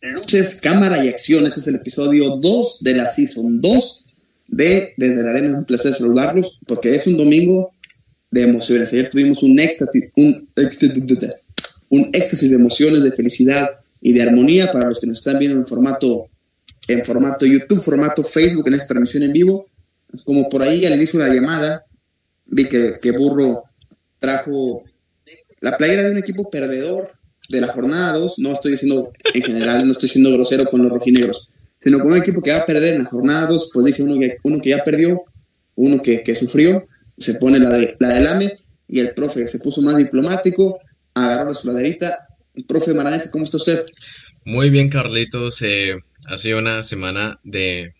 Luces, cámara y acción. Este es el episodio 2 de la Season 2 de Desde la Arena. Es un placer saludarlos porque es un domingo de emociones. Ayer tuvimos un éxtasis, un, éxtasis de emociones, de felicidad y de armonía para los que nos están viendo en formato, en formato YouTube, formato Facebook, en esta transmisión en vivo. Como por ahí al inicio de la llamada, vi que Burro trajo la playera de un equipo perdedor de la jornada 2, no estoy diciendo en general, no estoy siendo grosero con los rojinegros, sino con un equipo que va a perder en la jornada 2, pues dije uno que, uno que ya perdió, uno que, que sufrió, se pone la, la del AME y el profe se puso más diplomático, agarró la soladerita. Profe Maranés, ¿cómo está usted? Muy bien, Carlitos. Eh, ha sido una semana de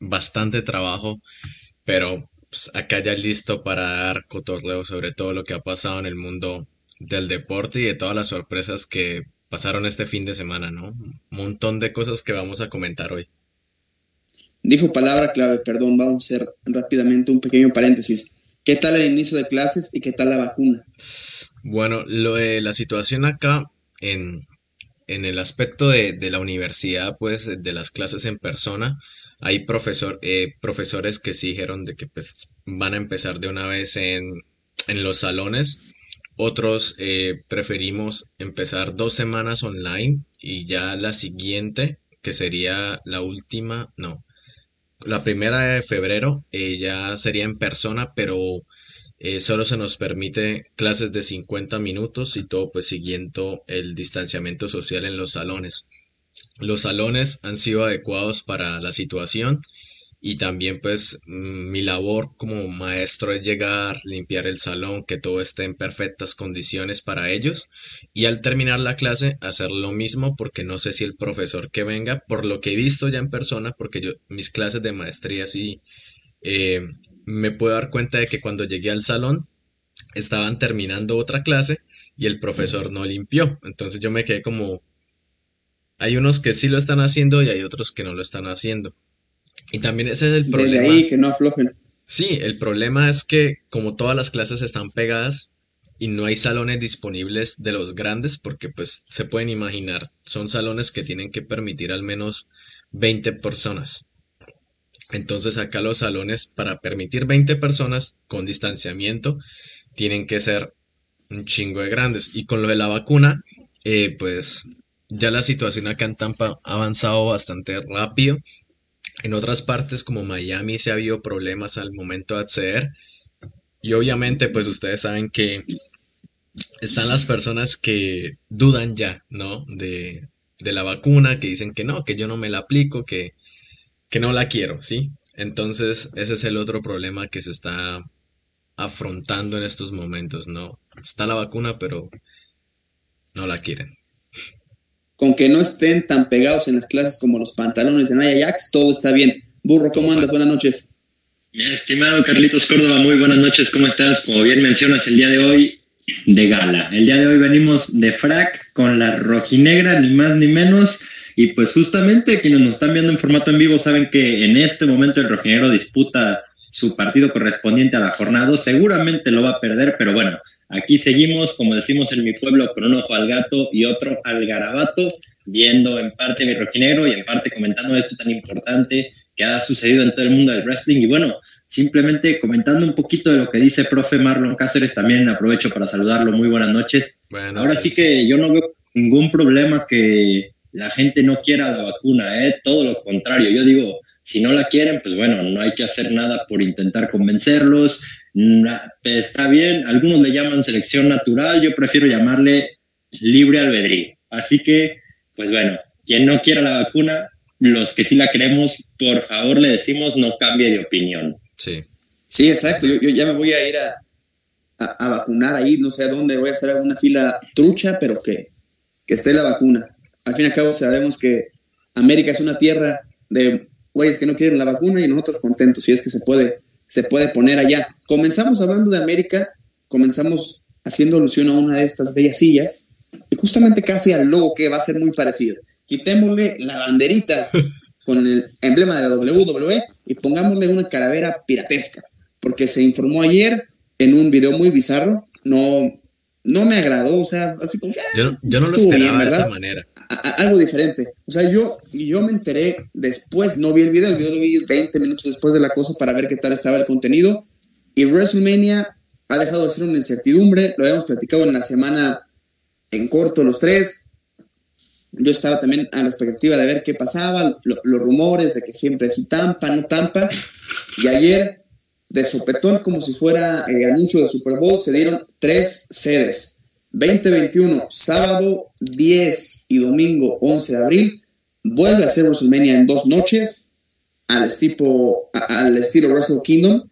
bastante trabajo, pero pues, acá ya listo para dar cotorreo sobre todo lo que ha pasado en el mundo del deporte y de todas las sorpresas que pasaron este fin de semana, ¿no? Un montón de cosas que vamos a comentar hoy. Dijo palabra clave, perdón, vamos a hacer rápidamente un pequeño paréntesis. ¿Qué tal el inicio de clases y qué tal la vacuna? Bueno, lo de la situación acá en, en el aspecto de, de, la universidad, pues de las clases en persona, hay profesor, eh, profesores que sí dijeron de que pues, van a empezar de una vez en, en los salones otros eh, preferimos empezar dos semanas online y ya la siguiente, que sería la última, no, la primera de febrero eh, ya sería en persona, pero eh, solo se nos permite clases de 50 minutos y todo pues siguiendo el distanciamiento social en los salones. Los salones han sido adecuados para la situación y también pues mm, mi labor como maestro es llegar, limpiar el salón, que todo esté en perfectas condiciones para ellos y al terminar la clase hacer lo mismo porque no sé si el profesor que venga, por lo que he visto ya en persona, porque yo mis clases de maestría sí eh, me puedo dar cuenta de que cuando llegué al salón estaban terminando otra clase y el profesor no limpió, entonces yo me quedé como hay unos que sí lo están haciendo y hay otros que no lo están haciendo. Y también ese es el problema. Desde ahí que no aflojen. Sí, el problema es que como todas las clases están pegadas y no hay salones disponibles de los grandes, porque pues se pueden imaginar, son salones que tienen que permitir al menos 20 personas. Entonces acá los salones para permitir 20 personas con distanciamiento tienen que ser un chingo de grandes. Y con lo de la vacuna, eh, pues ya la situación acá en Tampa ha avanzado bastante rápido en otras partes como Miami se ha habido problemas al momento de acceder. Y obviamente pues ustedes saben que están las personas que dudan ya, ¿no? De, de la vacuna, que dicen que no, que yo no me la aplico, que, que no la quiero, ¿sí? Entonces ese es el otro problema que se está afrontando en estos momentos, ¿no? Está la vacuna, pero no la quieren con que no estén tan pegados en las clases como los pantalones de Naya Jax, todo está bien. Burro, ¿cómo andas? Buenas noches. Estimado Carlitos Córdoba, muy buenas noches, ¿cómo estás? Como bien mencionas, el día de hoy de gala. El día de hoy venimos de frac con la rojinegra, ni más ni menos. Y pues justamente quienes nos están viendo en formato en vivo saben que en este momento el rojinegro disputa su partido correspondiente a la jornada. Seguramente lo va a perder, pero bueno, Aquí seguimos, como decimos en mi pueblo, con un ojo al gato y otro al garabato, viendo en parte mi rojinegro y en parte comentando esto tan importante que ha sucedido en todo el mundo del wrestling. Y bueno, simplemente comentando un poquito de lo que dice profe Marlon Cáceres, también aprovecho para saludarlo. Muy buenas noches. Ahora sí que yo no veo ningún problema que la gente no quiera la vacuna, ¿eh? todo lo contrario. Yo digo, si no la quieren, pues bueno, no hay que hacer nada por intentar convencerlos, está bien, algunos le llaman selección natural, yo prefiero llamarle libre albedrío. Así que, pues bueno, quien no quiera la vacuna, los que sí la queremos, por favor le decimos no cambie de opinión. Sí. Sí, exacto. Yo, ya me voy a ir a, a, vacunar ahí, no sé a dónde, voy a hacer alguna fila trucha, pero que, que esté la vacuna. Al fin y al cabo sabemos que América es una tierra de güeyes que no quieren la vacuna y nosotros contentos, si es que se puede se puede poner allá. Comenzamos hablando de América, comenzamos haciendo alusión a una de estas bellas sillas, y justamente casi al logo que va a ser muy parecido. Quitémosle la banderita con el emblema de la WWE y pongámosle una calavera piratesca, porque se informó ayer en un video muy bizarro, no, no me agradó, o sea, así como yo, yo no lo esperaba de esa manera. Algo diferente. O sea, yo, yo me enteré después, no vi el video, yo lo vi 20 minutos después de la cosa para ver qué tal estaba el contenido. Y WrestleMania ha dejado de ser una incertidumbre, lo habíamos platicado en la semana en corto los tres. Yo estaba también a la expectativa de ver qué pasaba, los rumores de que siempre es Tampa, no Tampa. Y ayer, de sopetón, como si fuera el anuncio de Super Bowl, se dieron tres sedes. 2021, sábado 10 y domingo 11 de abril. Vuelve a ser WrestleMania en dos noches, al al estilo Wrestle Kingdom.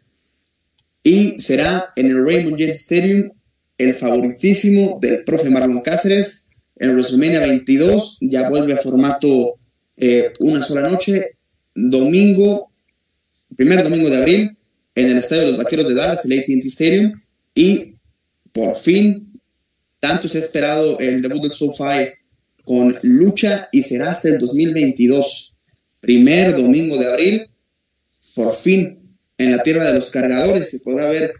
Y será en el Raymond James Stadium el favoritísimo del profe Marlon Cáceres. En WrestleMania 22 ya vuelve a formato eh, una sola noche, domingo, primer domingo de abril, en el Estadio de los Vaqueros de Dallas, el AT&T Stadium, y por fin, tanto se ha esperado el debut del SoFi con lucha y será hasta el 2022, primer domingo de abril, por fin en la tierra de los cargadores se podrá ver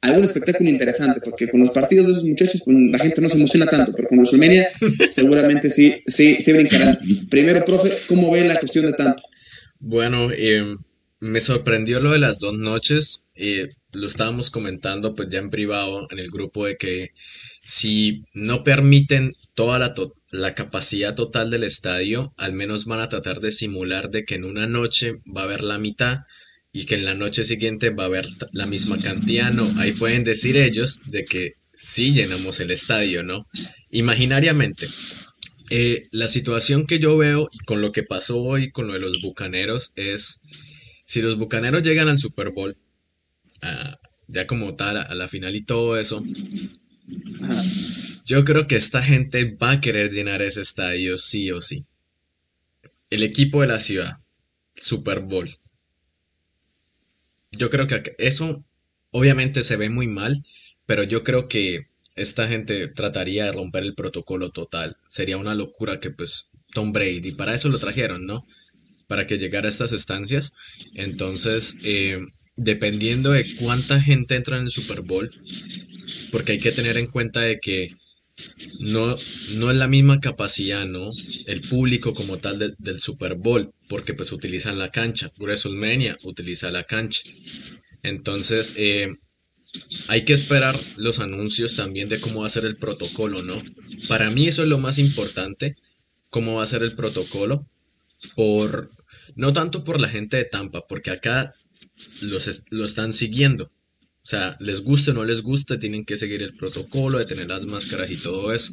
algún espectáculo interesante, porque con los partidos de esos muchachos pues, la gente no se emociona tanto, pero con WrestleMania seguramente sí, sí, sí brincarán. Primero, profe, ¿cómo ve la cuestión de tanto? Bueno, eh, me sorprendió lo de las dos noches, eh, lo estábamos comentando pues ya en privado en el grupo de que si no permiten toda la, la capacidad total del estadio, al menos van a tratar de simular de que en una noche va a haber la mitad y que en la noche siguiente va a haber la misma cantidad, no, ahí pueden decir ellos de que sí llenamos el estadio, ¿no? Imaginariamente, eh, la situación que yo veo con lo que pasó hoy con lo de los bucaneros es, si los bucaneros llegan al Super Bowl, ya como tal, a la final y todo eso, yo creo que esta gente va a querer llenar ese estadio sí o sí. El equipo de la ciudad, Super Bowl, yo creo que eso obviamente se ve muy mal, pero yo creo que esta gente trataría de romper el protocolo total. Sería una locura que pues Tom Brady, para eso lo trajeron, ¿no? Para que llegara a estas estancias. Entonces, eh, dependiendo de cuánta gente entra en el Super Bowl, porque hay que tener en cuenta de que no, no es la misma capacidad, ¿no? El público como tal del Super Bowl, porque pues utilizan la cancha. WrestleMania utiliza la cancha. Entonces, eh, hay que esperar los anuncios también de cómo va a ser el protocolo, ¿no? Para mí eso es lo más importante, cómo va a ser el protocolo, por, no tanto por la gente de Tampa, porque acá los lo están siguiendo, o sea, les guste o no les guste, tienen que seguir el protocolo de tener las máscaras y todo eso.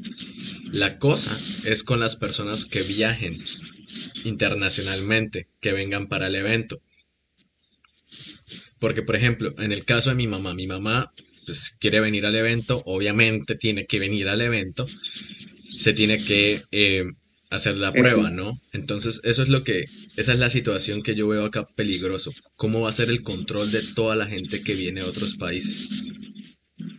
La cosa es con las personas que viajen internacionalmente, que vengan para el evento. Porque, por ejemplo, en el caso de mi mamá, mi mamá pues, quiere venir al evento, obviamente tiene que venir al evento, se tiene que eh, hacer la prueba, ¿no? Entonces, eso es lo que, esa es la situación que yo veo acá peligroso. ¿Cómo va a ser el control de toda la gente que viene de otros países?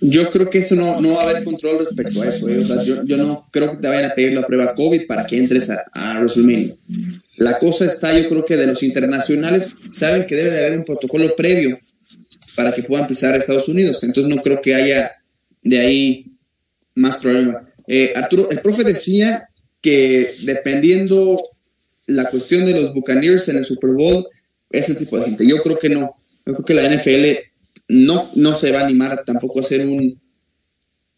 Yo creo que eso no, no va a haber control respecto a eso. ¿eh? O sea, yo, yo, no creo que te vayan a pedir la prueba COVID para que entres a, a WrestleMania. La cosa está, yo creo que de los internacionales saben que debe de haber un protocolo previo para que puedan pisar a Estados Unidos. Entonces no creo que haya de ahí más problema. Eh, Arturo, el profe decía que dependiendo la cuestión de los Buccaneers en el Super Bowl, ese tipo de gente. Yo creo que no. Yo creo que la NFL no, no se va a animar tampoco a hacer un,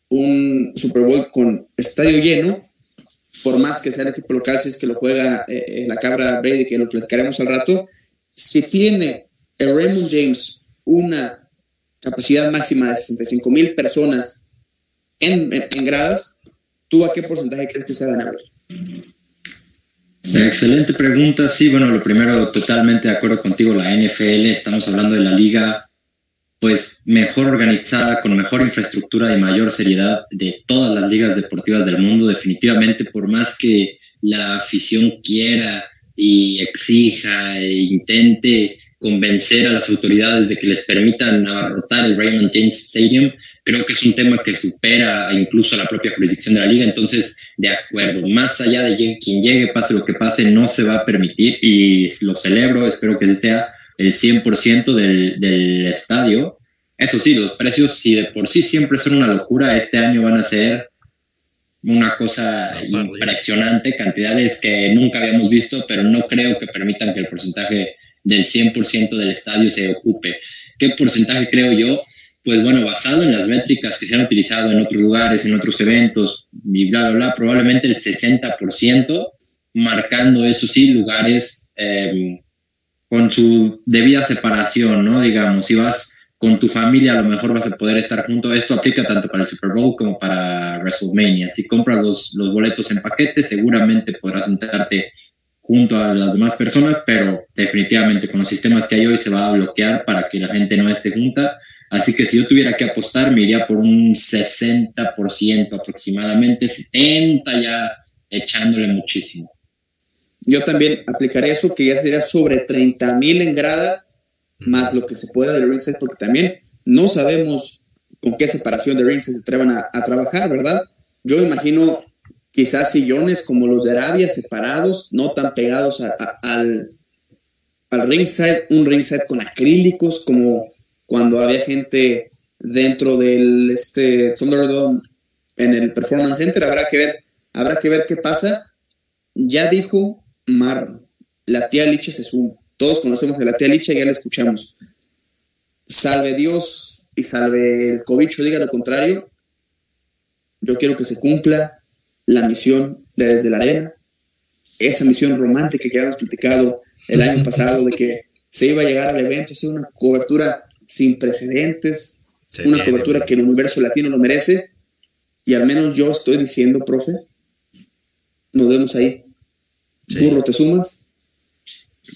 un Super Bowl con estadio lleno, por más que sea el equipo local, si es que lo juega eh, la cabra Brady, que lo platicaremos al rato. Si tiene el Raymond James una capacidad máxima de 65 mil personas en, en, gradas, ¿tú a qué porcentaje crees que se van a ver? Excelente pregunta. Sí, bueno, lo primero, totalmente de acuerdo contigo, la NFL, estamos hablando de la liga pues mejor organizada, con mejor infraestructura y mayor seriedad de todas las ligas deportivas del mundo. Definitivamente, por más que la afición quiera y exija e intente convencer a las autoridades de que les permitan abarrotar el Raymond James Stadium, creo que es un tema que supera incluso a la propia jurisdicción de la liga. Entonces, de acuerdo, más allá de quien llegue, pase lo que pase, no se va a permitir y lo celebro, espero que sea el 100% del, del estadio. Eso sí, los precios, si de por sí siempre son una locura, este año van a ser una cosa impresionante, cantidades que nunca habíamos visto, pero no creo que permitan que el porcentaje del 100% del estadio se ocupe. ¿Qué porcentaje creo yo? Pues bueno, basado en las métricas que se han utilizado en otros lugares, en otros eventos, y bla, bla, bla, probablemente el 60%, marcando, eso sí, lugares em, con su debida separación, ¿no? Digamos, si vas con tu familia a lo mejor vas a poder estar junto. Esto aplica tanto para el Super Bowl como para WrestleMania. Si compras los, los boletos en paquete, seguramente podrás sentarte junto a las demás personas, pero definitivamente con los sistemas que hay hoy se va a bloquear para que la gente no esté junta. Así que si yo tuviera que apostar, me iría por un 60% aproximadamente, 70% ya echándole muchísimo. Yo también aplicaría eso, que ya sería sobre 30 mil en grada, más lo que se pueda del ringside, porque también no sabemos con qué separación de ringside se atrevan a, trabajar, ¿verdad? Yo imagino quizás sillones como los de Arabia separados, no tan pegados al, al ringside, un ringside con acrílicos, como cuando había gente dentro del este Thunderdome en el Performance Center, habrá que ver, habrá que ver qué pasa. Ya dijo Mar, la tía Liche se suma. Todos conocemos a la tía Licha, ya la escuchamos. Salve Dios y salve el cobicho, diga lo contrario. Yo quiero que se cumpla la misión de Desde la Arena, esa misión romántica que habíamos platicado el año pasado de que se iba a llegar al evento, hacer una cobertura sin precedentes, una cobertura que el universo latino lo merece, y al menos yo estoy diciendo, profe, nos vemos ahí. Burro, ¿te sumas?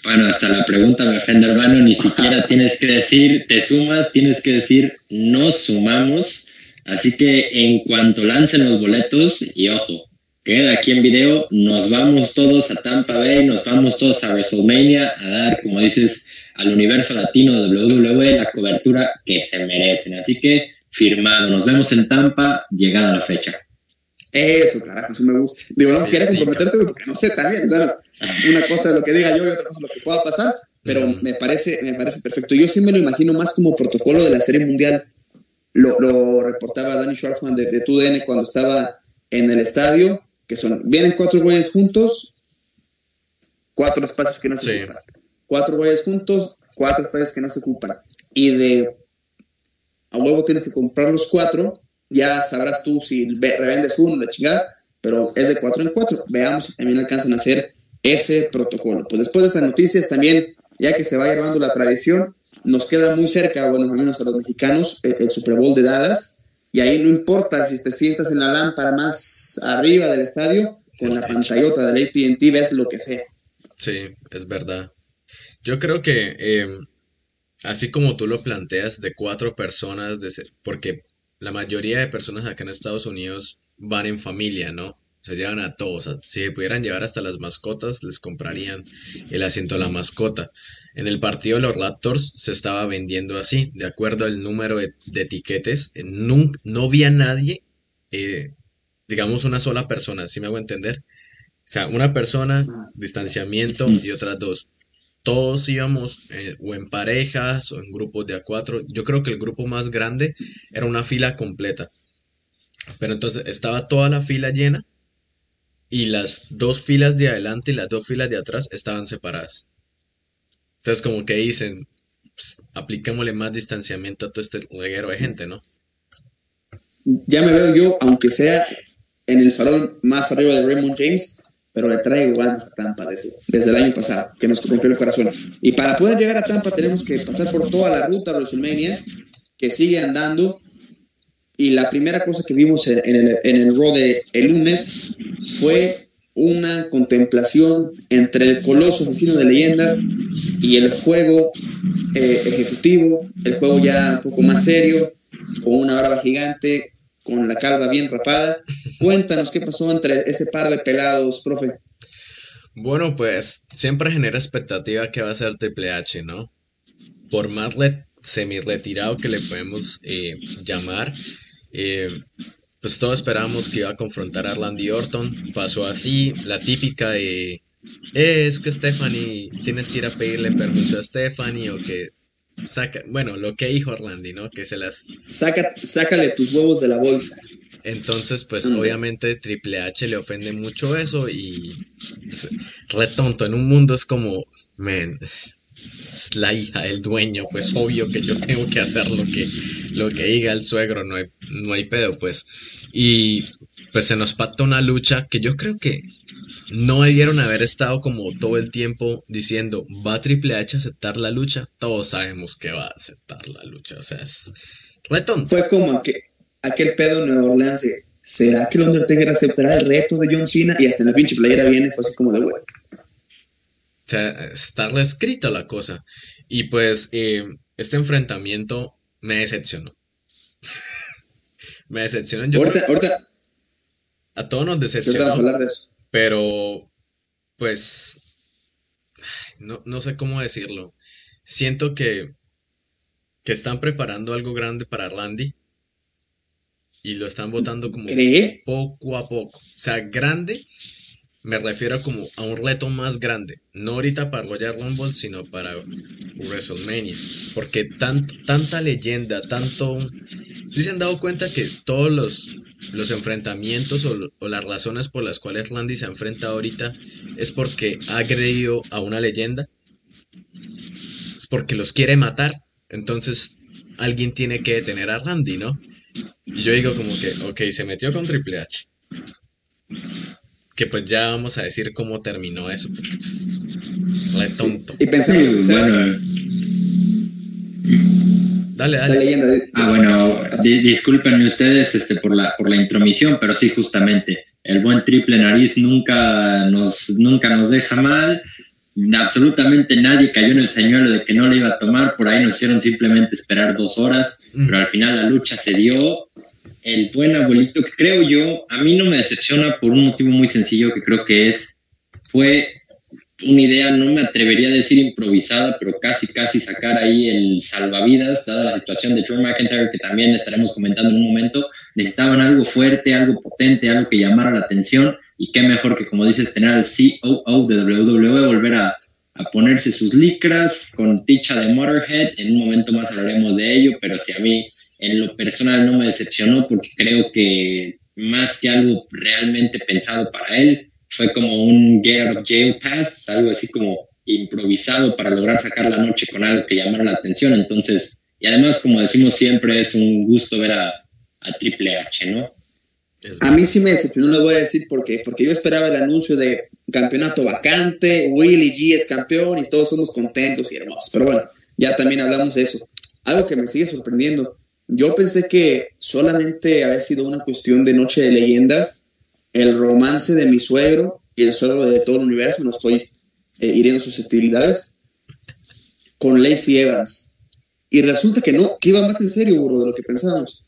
Bueno, hasta la pregunta me ofende, hermano. Ni siquiera tienes que decir te sumas, tienes que decir nos sumamos. Así que en cuanto lancen los boletos, y ojo, queda aquí en video, nos vamos todos a Tampa Bay, nos vamos todos a WrestleMania a dar, como dices, al universo latino de WWE la cobertura que se merecen. Así que firmado, nos vemos en Tampa, llegada la fecha. Eso, claro, eso me gusta. Digo, no quiero comprometerte porque no sé también, una cosa es lo que diga yo y otra cosa es lo que pueda pasar, pero me parece, me parece perfecto. Yo sí me lo imagino más como protocolo de la Serie Mundial. Lo, lo reportaba Danny Schwartzman de, de TUDN cuando estaba en el estadio, que son, vienen cuatro güeyes juntos, cuatro espacios que no se ocupan. Cuatro güeyes juntos, cuatro espacios que no se ocupan. Y de a huevo tienes que comprar los cuatro ya sabrás tú si revendes uno, la chingada, pero es de cuatro en cuatro. Veamos si también alcanzan a hacer ese protocolo. Pues después de estas noticias también, ya que se va llevando la tradición, nos queda muy cerca, bueno, al menos a los mexicanos, el, Super Bowl de Dallas, y ahí no importa si te sientas en la lámpara más arriba del estadio, con la pantallota del ATT ves lo que sea. Sí, es verdad. Yo creo que, em, así como tú lo planteas, de cuatro personas, de porque la mayoría de personas acá en Estados Unidos van en familia, ¿no? Se llevan a todos. Si se pudieran llevar hasta las mascotas, les comprarían el asiento a la mascota. En el partido de los Raptors se estaba vendiendo así, de acuerdo al número de, etiquetes. No, no vi a nadie, eh, digamos una sola persona, si me hago entender. O sea, una persona, distanciamiento y otras dos todos íbamos eh, o en parejas o en grupos de a cuatro. Yo creo que el grupo más grande era una fila completa. Pero entonces estaba toda la fila llena y las dos filas de adelante y las dos filas de atrás estaban separadas. Entonces como que dicen, pues, más distanciamiento a todo este reguero de gente, ¿no? Ya me veo yo, aunque sea en el farol más arriba de Raymond James, pero le traigo ganas a Tampa desde, desde, el año pasado, que nos rompió el corazón. Y para poder llegar a Tampa tenemos que pasar por toda la ruta de WrestleMania, que sigue andando. Y la primera cosa que vimos en, el, en el Raw de el lunes fue una contemplación entre el coloso asesino de leyendas y el juego eh, ejecutivo, el juego ya un poco más serio, con una barba gigante, con la calva bien rapada. Cuéntanos qué pasó entre ese par de pelados, profe. Bueno, pues siempre genera expectativa que va a ser Triple H, ¿no? Por más semi-retirado que le podemos eh, llamar, eh, pues todos esperábamos que iba a confrontar a Randy Orton. Pasó así, la típica de, eh, es que Stephanie, tienes que ir a pedirle permiso a Stephanie o que saca, bueno, lo que dijo Orlandi, ¿no? Que se las... Saca, sácale tus huevos de la bolsa. Entonces, pues obviamente Triple H le ofende mucho eso y es retonto. En un mundo es como, es la hija del dueño, pues obvio que yo tengo que hacer lo que, lo que diga el suegro, no hay, no hay pedo, pues. Y pues se nos pata una lucha que yo creo que no debieron haber estado como todo el tiempo diciendo, ¿va Triple H a aceptar la lucha? Todos sabemos que va a aceptar la lucha, o sea, es retonto. Fue como que aquel pedo en Nueva Orleans ¿será que el Undertaker aceptará el reto de John Cena? Y hasta en la pinche playera viene, fue así como de, güey. O sea, está escrita la cosa. Y pues eh, este enfrentamiento me decepcionó. me decepcionó. Yo ahorita, ahorita, a todos nos decepcionó. vamos a hablar de eso. Pero, pues, no, no sé cómo decirlo. Siento que, que están preparando algo grande para Randy y lo están votando como ¿Cree? poco a poco. O sea, grande, me refiero como a un reto más grande. No ahorita para Royal Rumble, sino para WrestleMania. Porque tan, tanta leyenda, tanto... ¿Sí se han dado cuenta que todos los, los enfrentamientos o, o las razones por las cuales Randy se enfrenta ahorita es porque ha agredido a una leyenda? Es porque los quiere matar. Entonces, alguien tiene que detener a Randy, ¿no? Y yo digo como que, ok, se metió con Triple H. Que pues ya vamos a decir cómo terminó eso, porque pues, re tonto. Y pensamos que Sí, bueno, Dale, la dale. leyenda de... Ah, bueno, di- discúlpenme ustedes este, por, la, por la intromisión, pero sí, justamente, el buen triple nariz nunca nos, nunca nos deja mal. Absolutamente nadie cayó en el señuelo de que no le iba a tomar, por ahí nos hicieron simplemente esperar dos horas, Mm. pero al final la lucha se dio. El buen abuelito, que creo yo, a mí no me decepciona por un motivo muy sencillo que creo que es, fue una idea, no me atrevería a decir improvisada, pero casi, casi sacar ahí el salvavidas, dada la situación de Drew McIntyre, que también estaremos comentando en un momento. Necesitaban algo fuerte, algo potente, algo que llamara la atención, y qué mejor que, como dices, tener al COO de WWE, volver a, a ponerse sus licras con ticha de Motorhead. En un momento más hablaremos de ello, pero si a mí en lo personal no me decepcionó, porque creo que más que algo realmente pensado para él, fue como un get out of jail pass, algo así como improvisado para lograr sacar la noche con algo que llamara la atención. Entonces, y además, como decimos siempre, es un gusto ver a, a Triple H, ¿no? Es A mí sí me decepcionó, les voy a decir por qué. Porque yo esperaba el anuncio de campeonato vacante, Willie G es campeón y todos somos contentos y hermosos. Pero bueno, ya también hablamos de eso. Algo que me sigue sorprendiendo. Yo pensé que solamente había sido una cuestión de noche de leyendas, el romance de mi suegro y el suegro de todo el universo, no estoy eh, hiriendo susceptibilidades, con Lacey Evans. Y resulta que no, que iba más en serio, burro, de lo que pensábamos.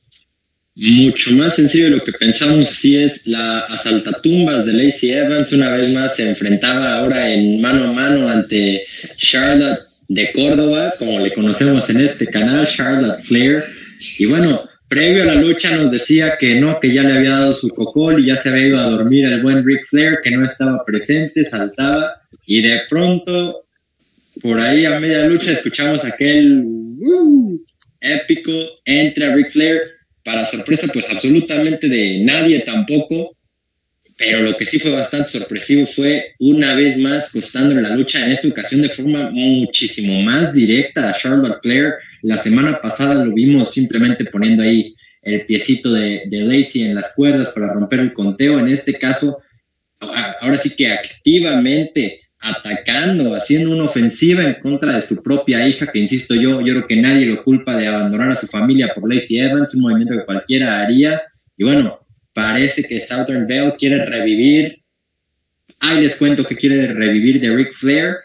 Mucho más sencillo de lo que pensamos, así es, la asaltatumbas de Lacey Evans una vez más se enfrentaba ahora en mano a mano ante Charlotte de Córdoba, como le conocemos en este canal, Charlotte Flair. Y bueno, previo a la lucha nos decía que no, que ya le había dado su cocol y ya se había ido a dormir el buen Ric Flair, que no estaba presente, saltaba, y de pronto, por ahí a media lucha, escuchamos aquel "Uh", épico, entra Ric Flair, para sorpresa, pues absolutamente de nadie tampoco. Pero lo que sí fue bastante sorpresivo fue una vez más costándole la lucha, en esta ocasión de forma muchísimo más directa a Charlotte Flair. La semana pasada lo vimos simplemente poniendo ahí el piecito de, de Lacey en las cuerdas para romper el conteo. En este caso, ahora sí que activamente atacando, haciendo una ofensiva en contra de su propia hija, que insisto yo, yo creo que nadie lo culpa de abandonar a su familia por Lacey Evans, un movimiento que cualquiera haría. Y bueno, parece que Southern Bell quiere revivir. Ahí les cuento que quiere revivir de Ric Flair.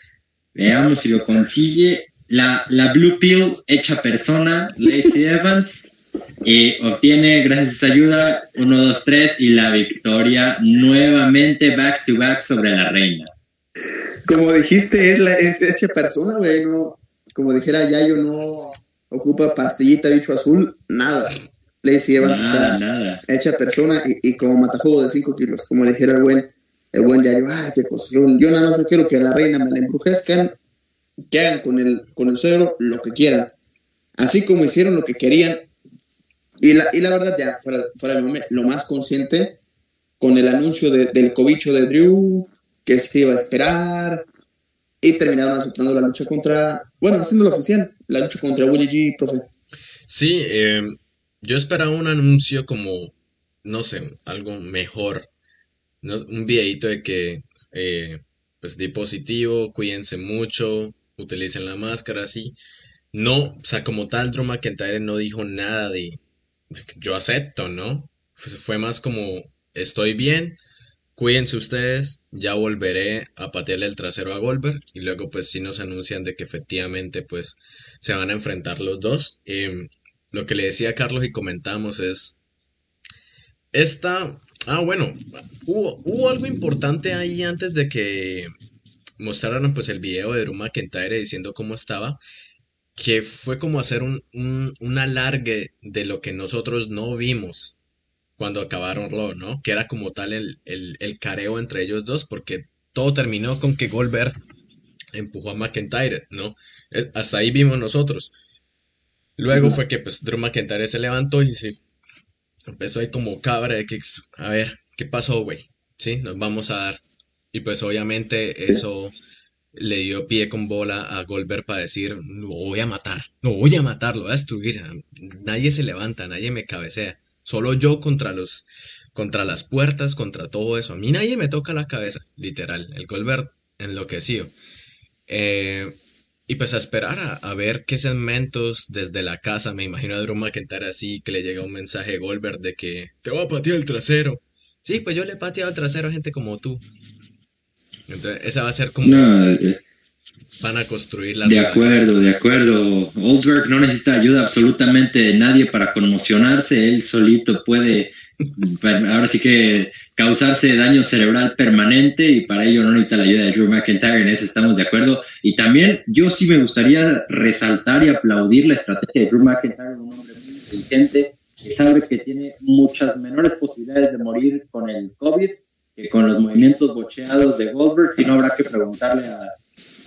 Veamos si lo consigue. La, la Blue Pill hecha persona, Lacey Evans, y obtiene, gracias a esa ayuda, 1, 2, 3 y la victoria nuevamente back to back sobre la reina. Como dijiste, es, la, es hecha persona, güey. No, como dijera Yayo, no ocupa pastillita bicho azul, nada. Lacey Evans Nada, está nada. hecha persona y, y como matafuego de 5 kilos. Como dijera el buen, el buen Yayo, ay, qué cosa. Yo, yo nada más no quiero que la reina me la embrujezcan, que hagan con el, con el suegro lo que quieran. así como hicieron lo que querían. Y la, y la verdad, ya fuera, fuera lo más consciente con el anuncio de- del cobicho de Drew, que se iba a esperar, y terminaron aceptando la lucha contra, bueno, haciéndolo oficial, la lucha contra Willie G, profe. Sí, eh, yo esperaba un anuncio como, no sé, algo mejor. No- un videito de que, eh, pues, di positivo, cuídense mucho, utilicen la máscara, así. No, o sea, como tal, Drew McIntyre no dijo nada de, yo acepto, ¿no? Fue, fue más como, estoy bien, cuídense ustedes, ya volveré a patearle el trasero a Goldberg. Y luego, pues, sí nos anuncian de que efectivamente, pues, se van a enfrentar los dos. Em, lo que le decía Carlos y comentamos es, esta, ah, bueno, hubo, hubo algo importante ahí antes de que mostraran pues el video de Drew McIntyre diciendo cómo estaba, que fue como hacer un, un, un alargue de lo que nosotros no vimos cuando acabaron Raw, ¿no? Que era como tal el, el, el careo entre ellos dos, porque todo terminó con que Goldberg empujó a McIntyre, ¿no? Eh, Hasta ahí vimos nosotros. Luego fue que pues Drew McIntyre se levantó y sí, empezó ahí como cabra de que, a ver, ¿qué pasó, güey? Sí, nos vamos a dar. Y pues obviamente eso le dio pie con bola a Goldberg para decir, lo voy a matar, lo voy a matar, lo voy a destruir. Nadie se levanta, nadie me cabecea. Solo yo contra los, contra las puertas, contra todo eso. A mí nadie me toca la cabeza, literal. El Goldberg enloquecido. Eh, y pues a esperar a, a ver qué segmentos desde la casa, me imagino a Drew McIntyre así, que le llega un mensaje de Goldberg de que te voy a patear el trasero. Sí, pues yo le he pateado el trasero a gente como tú. Entonces, esa va a ser como No, de, van a construir la de acuerdo, de acuerdo. Goldberg no necesita ayuda absolutamente de nadie para conmocionarse. Él solito puede, ahora sí que causarse daño cerebral permanente y para ello no necesita la ayuda de Drew McIntyre, en eso estamos de acuerdo. Y también yo sí me gustaría resaltar y aplaudir la estrategia de Drew McIntyre, un hombre muy inteligente que sabe que tiene muchas menores posibilidades de morir con el COVID que con los movimientos bocheados de Goldberg, si no habrá que preguntarle a,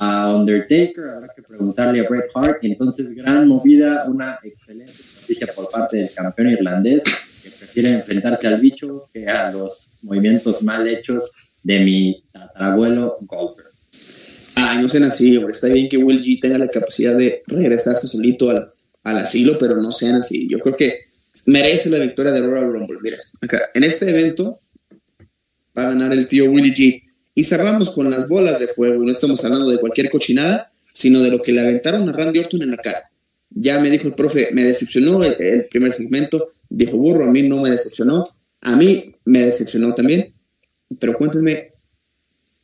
a Undertaker, habrá que preguntarle a Bret Hart, y entonces gran movida, una excelente estrategia por parte del campeón irlandés, que prefiere enfrentarse al bicho que a los movimientos mal hechos de mi tatarabuelo Goldberg. Ay, no sean así, hombre. Está bien que Will G tenga la capacidad de regresarse solito al, al asilo, pero no sean así. Yo creo que merece la victoria de Royal Rumble. Mira, acá, en este evento va a ganar el tío Willie G. Y cerramos con las bolas de fuego. No estamos hablando de cualquier cochinada, sino de lo que le aventaron a Randy Orton en la cara. Ya me dijo el profe, me decepcionó el, el primer segmento. Dijo burro, a mí no me decepcionó. A mí me decepcionó también. Pero cuéntenme,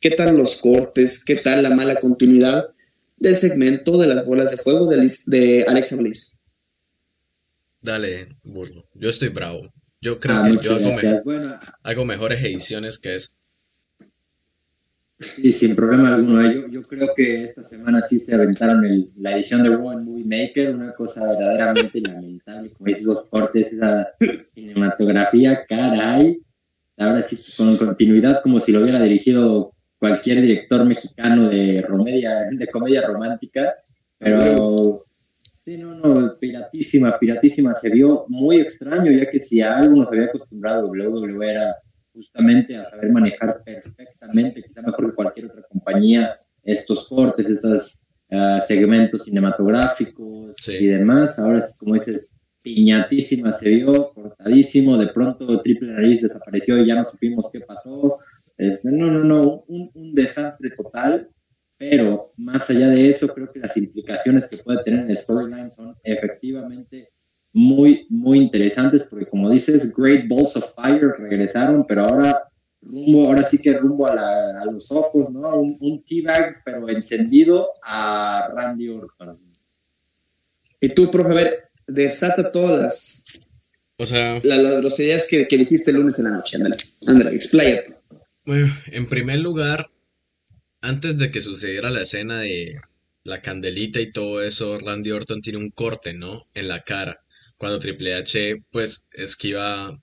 ¿qué tal los cortes? ¿Qué tal la mala continuidad del segmento de las bolas de fuego de, Liz- de Alexa Bliss? Dale, burro. Yo estoy bravo. Yo creo Ah, que muchas yo hago, me- gracias. Bueno, hago mejores ediciones que eso. Sí, sin problema alguno. Yo, yo creo que esta semana sí se aventaron el- la edición de en Movie Maker, una cosa verdaderamente lamentable, como dices los cortes, esa cinematografía, caray. Ahora sí, con continuidad, como si lo hubiera dirigido cualquier director mexicano de, romedia, de comedia romántica, pero sí, no, no, piratísima, piratísima. Se vio muy extraño, ya que si a algo nos había acostumbrado WWE era justamente a saber manejar perfectamente, quizá mejor que cualquier otra compañía, estos cortes, estos ah, segmentos cinematográficos Sí. y demás. Ahora, como dices, piñatísima se vio, cortadísimo, de pronto Triple Nariz desapareció y ya no supimos qué pasó. Este, no, no, no, un, un desastre total, pero más allá de eso, creo que las implicaciones que puede tener en el storyline son efectivamente muy, muy interesantes, porque como dices, Great Balls of Fire regresaron, pero ahora rumbo, ahora sí que rumbo a, la- a los ojos, ¿no? Un, un teabag, pero encendido a Randy Orton. Y tú, profe, a ver, desata todas las, O sea, la- las groserías que, que dijiste el lunes en la noche. Ándale, ándale, expláyate. bueno, en primer lugar, antes de que sucediera la escena de la candelita y todo eso, Randy Orton tiene un corte, ¿no? En la cara. Cuando Triple H, pues, esquiva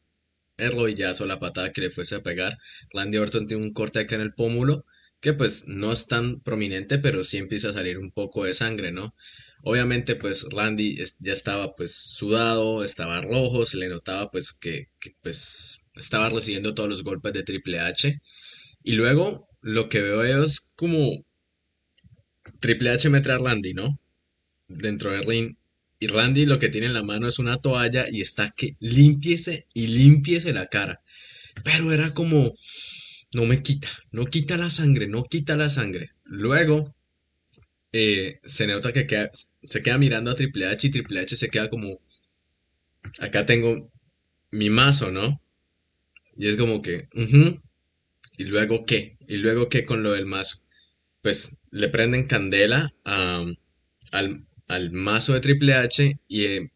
el rodillazo, la patada que le fuese a pegar, Randy Orton tiene un corte acá en el pómulo, que pues no es tan prominente, pero sí empieza a salir un poco de sangre, ¿no? Obviamente, pues Randy ya estaba pues sudado, estaba rojo, se le notaba pues que, pues estaba recibiendo todos los golpes de Triple H. Y luego lo que veo es como Triple H mete a Randy, ¿no? Dentro del ring. Y Randy lo que tiene en la mano es una toalla y está que limpiese y limpiese la cara. Pero era como, no me quita, no quita la sangre, no quita la sangre. Luego eh, se nota que se queda mirando a Triple H y Triple H se queda como, acá tengo mi mazo, ¿no? Y es como que, ¿y luego qué? ¿Y luego qué con lo del mazo? Pues le prenden candela al, mazo de Triple H y eh,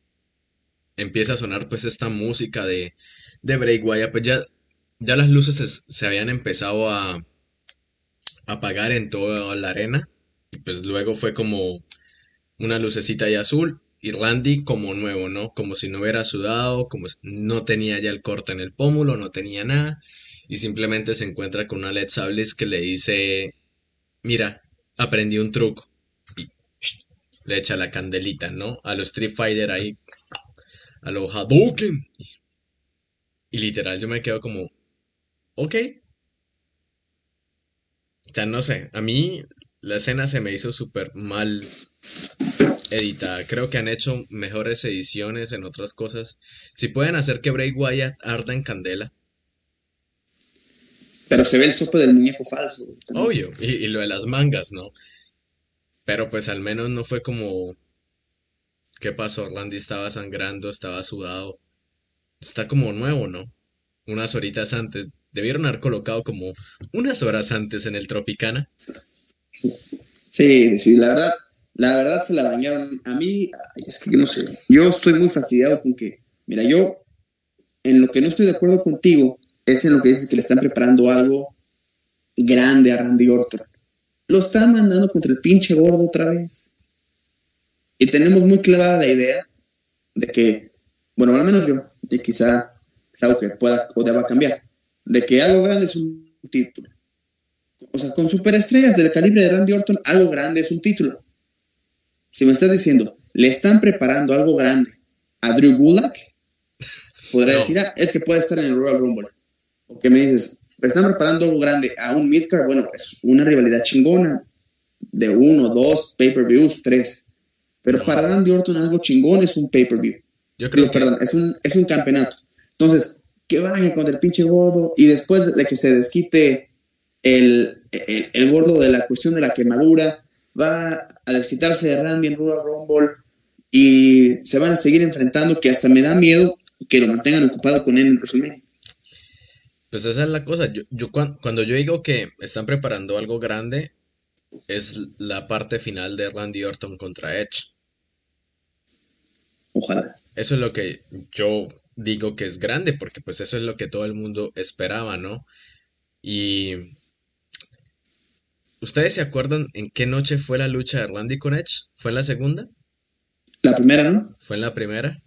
empieza a sonar pues esta música de, de Bray Wyatt, pues ya, ya las luces se, habían empezado a apagar en toda la arena. Pues luego fue como una lucecita ahí azul y Randy como nuevo, ¿no? Como si no hubiera sudado, como no tenía ya el corte en el pómulo, no tenía nada. Y simplemente se encuentra con una Led Sables que le dice, mira, aprendí un truco y le echa la candelita, ¿no? A los Street Fighter ahí, a los Hadouken. Y literal yo me quedo como, ok. O sea, no sé, a mí la escena se me hizo súper mal editada. Creo que han hecho mejores ediciones en otras cosas. Si pueden hacer que Bray Wyatt arda en candela. Pero se ve el sope del muñeco falso. Obvio, y, lo de las mangas, ¿no? Pero pues al menos no fue como... ¿Qué pasó? Randy estaba sangrando, estaba sudado. Está como nuevo, ¿no? Unas horitas antes. Debieron haber colocado como unas horas antes en el Tropicana. Sí, sí, la verdad, la verdad se la bañaron. A mí, es que no sé, yo estoy muy fastidiado con que, mira, yo en lo que no estoy de acuerdo contigo es en lo que dices que le están preparando algo grande a Randy Orton. Lo están mandando contra el pinche gordo otra vez. Y tenemos muy clara la idea de que, bueno, al menos yo, y quizá que pueda o deba cambiar, de que algo grande es un título o sea, con superestrellas del calibre de Randy Orton, algo grande es un título. Si me estás diciendo, le están preparando algo grande a Drew Gulak, podría decir, ah, es que puede estar en el Royal Rumble. O que me dices, están preparando algo grande a un midcard, bueno, es una rivalidad chingona de uno, dos pay-per-views, tres. Pero para Randy Orton algo chingón es un pay-per-view. Yo creo que... Perdón, es un, es un campeonato. Entonces, que vaya con el pinche gordo y después de que se desquite el, el, gordo de la cuestión de la quemadura, va a desquitarse de Randy en Royal Rumble y se van a seguir enfrentando que hasta me da miedo que lo mantengan ocupado con él en WrestleMania. Pues esa es la cosa. Yo, yo cuando, yo digo que están preparando algo grande, es la parte final de Randy Orton contra Edge. Ojalá. Eso es lo que yo digo que es grande, porque pues eso es lo que todo el mundo esperaba, ¿no? Y ¿Ustedes se acuerdan en qué noche fue la lucha de Randy con Edge? ¿Fue en la segunda? La primera, ¿no? ¿Fue en la primera?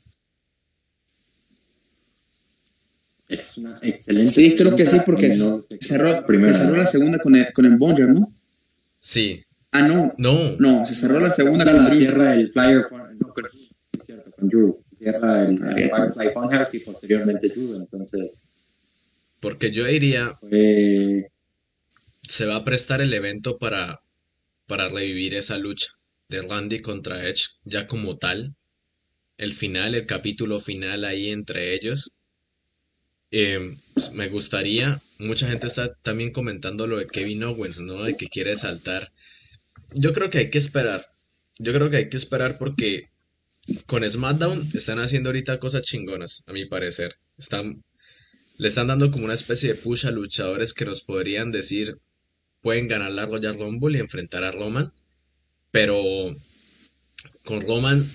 Es una excelente. Sí, creo que sí, porque cerró, cerró la segunda con el, con el Bonjour, ¿no? Sí. Ah, no. No. No, se cerró la segunda con Drew. Cierra el Flyer no, cierto, con Drew. Cierra el, Firefly Funhouse y posteriormente Drew, entonces. Porque yo diría se va a prestar el evento para, para revivir esa lucha de Randy contra Edge ya como tal. El final, el capítulo final ahí entre ellos. Em, me gustaría, mucha gente está también comentando lo de Kevin Owens, ¿no? De que quiere saltar. Yo creo que hay que esperar. Yo creo que hay que esperar porque con SmackDown están haciendo ahorita cosas chingonas, a mi parecer. Están, le están dando como una especie de push a luchadores que nos podrían decir, pueden ganar la Royal Rumble y enfrentar a Roman. Pero con Roman, o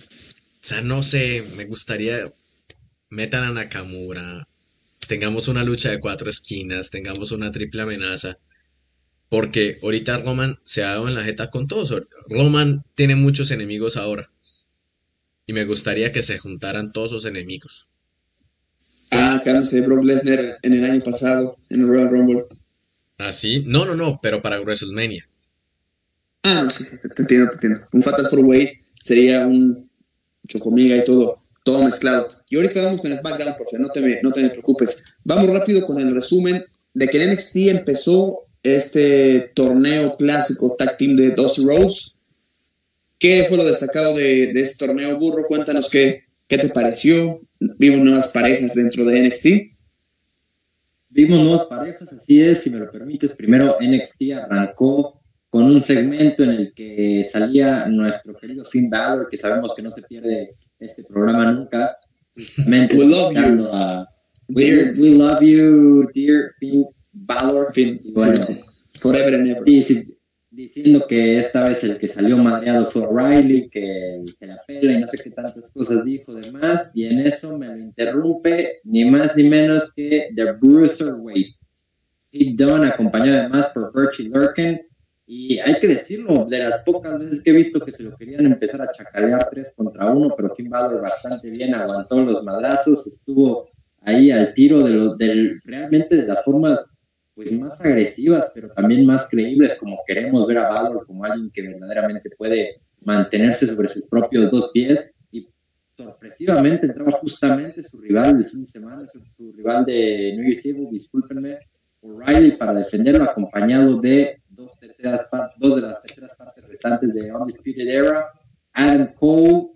sea, no sé, me gustaría metan a Nakamura, tengamos una lucha de cuatro esquinas, tengamos una triple amenaza. Porque ahorita Roman se ha dado en la jeta con todos. Roman tiene muchos enemigos ahora. Y me gustaría que se juntaran todos los enemigos. Ah, de Brock Lesnar en el año pasado, en el Royal Rumble. ¿Ah, sí? No, no, no, pero para WrestleMania. Ah, sí, sí, te entiendo, te entiendo. Un Fatal Four Way sería un chocomiga y todo, todo mezclado. Y ahorita vamos con SmackDown, por favor, no te, me, no te me preocupes. Vamos rápido con el resumen de que el NXT empezó este torneo clásico tag team de Dusty Rose. ¿Qué fue lo destacado de, de este torneo, Burro? Cuéntanos qué, qué te pareció. Vimos nuevas parejas dentro de NXT. Vimos nuevas parejas, así es, si me lo permites. Primero NXT arrancó con un segmento en el que salía nuestro querido Finn Balor, que sabemos que no se pierde este programa nunca. we love you. we, we, love you, dear Finn Balor. Finn, bueno, forever and ever. diciendo que esta vez el que salió madreado fue Riley, que se la pela y no sé qué tantas cosas dijo demás, y en eso me lo interrumpe ni más ni menos que The Bruiserweight. Pete Dunne, acompañado además por Bertie Lurkin, y hay que decirlo, de las pocas veces que he visto que se lo querían empezar a chacalear tres contra uno, pero Finn Balor bastante bien, aguantó los madrazos, estuvo ahí al tiro de los, del, realmente de las formas pues más agresivas, pero también más creíbles, como queremos ver a Balor como alguien que verdaderamente puede mantenerse sobre sus propios dos pies. Y sorpresivamente entraba justamente su rival del fin de semana, su, rival de New Year's Eve, discúlpenme, O'Reilly, para defenderlo, acompañado de dos, terceras dos de las terceras partes restantes de Undisputed Era, Adam Cole,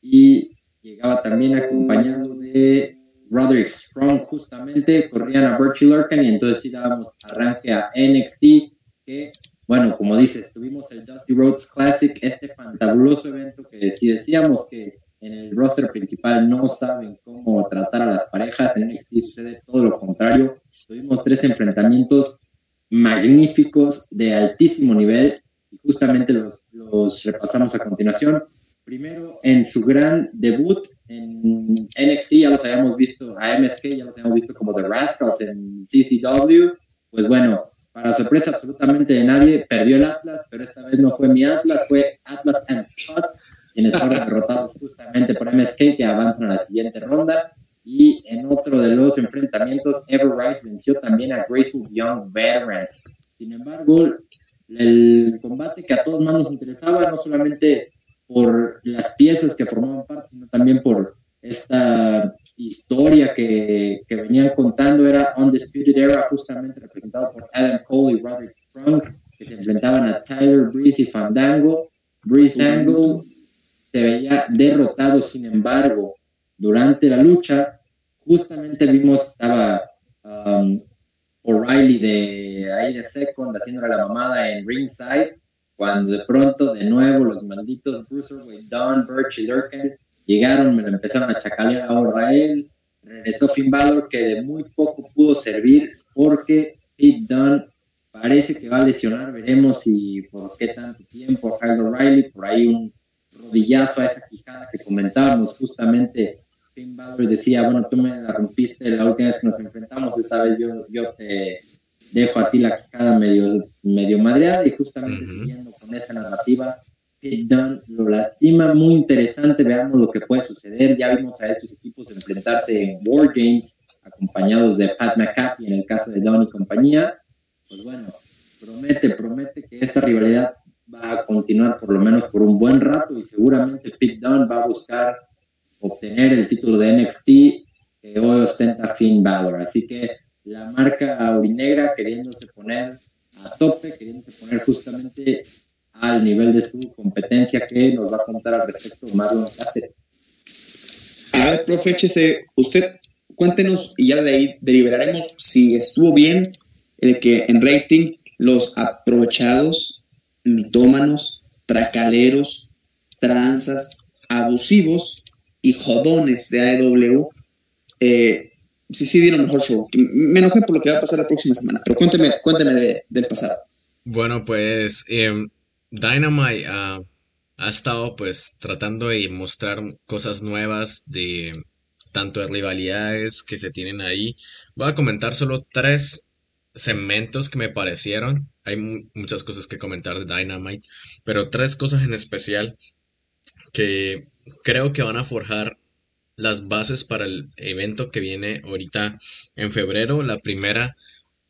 y llegaba también acompañado de Roderick Strong justamente, corrían a Virtual Lurkin y entonces sí dábamos arranque a NXT, que bueno, como dices, tuvimos el Dusty Rhodes Classic, este fantabuloso evento que si decíamos que en el roster principal no saben cómo tratar a las parejas, en NXT sucede todo lo contrario. Tuvimos tres enfrentamientos magníficos de altísimo nivel y justamente los, los repasamos a continuación. Primero, en su gran debut en NXT, ya los habíamos visto, a MSK ya los habíamos visto como The Rascals en CCW. Pues bueno, para sorpresa absolutamente de nadie, perdió el Atlas, pero esta vez no fue mi Atlas, fue Atlas and Scott, quienes fueron derrotados justamente por MSK, que avanzan a la siguiente ronda. Y en otro de los enfrentamientos, Ever Rise venció también a Graceful Young Veterans. Sin embargo, el combate que a todos más nos interesaba, no solamente por las piezas que formaban parte, sino también por esta historia que, que venían contando. Era Undisputed Era, justamente representado por Adam Cole y Roderick Strong, que se enfrentaban a Tyler Breeze y Fandango. Breeze Angle se veía derrotado, sin embargo, durante la lucha, justamente vimos estaba um, O'Reilly de ahí de second haciéndole la mamada en ringside cuando de pronto, de nuevo, los malditos Bruiserweight, Don, Birch y Lurkin llegaron, me lo empezaron a chacalear a él. Regresó Finn Balor, que de muy poco pudo servir porque Pete Dunne parece que va a lesionar. Veremos si por qué tanto tiempo. Kyle O'Reilly, por ahí un rodillazo a esa quijada que comentábamos justamente. Finn Balor decía, bueno, tú me la rompiste la última vez que nos enfrentamos, esta vez yo, yo te dejo a ti la quijada medio, medio madreada y justamente siguiendo con esa narrativa, Pete Dunne lo lastima, muy interesante, veamos lo que puede suceder, ya vimos a estos equipos enfrentarse en War Games, acompañados de Pat McAfee en el caso de Don y compañía, pues bueno, promete, promete que esta rivalidad va a continuar por lo menos por un buen rato y seguramente Pete Dunne va a buscar obtener el título de NXT que hoy ostenta Finn Balor, así que la marca aurinegra queriéndose poner a tope, queriéndose poner justamente al nivel de su competencia que nos va a contar al respecto Mario Cáceres. A ver, profe, usted cuéntenos y ya de ahí deliberaremos si estuvo bien el que en rating los aprovechados, mitómanos, tracaleros, tranzas, abusivos y jodones de AEW eh, sí, sí dieron mejor show. Me enojé por lo que va a pasar la próxima semana, pero cuénteme, cuénteme del pasado. Bueno, pues em, Dynamite ha estado pues tratando de mostrar cosas nuevas de tanto de rivalidades que se tienen ahí. Voy a comentar solo tres segmentos que me parecieron. Hay muchas cosas que comentar de Dynamite, pero tres cosas en especial que creo que van a forjar las bases para el evento que viene ahorita en febrero. La primera,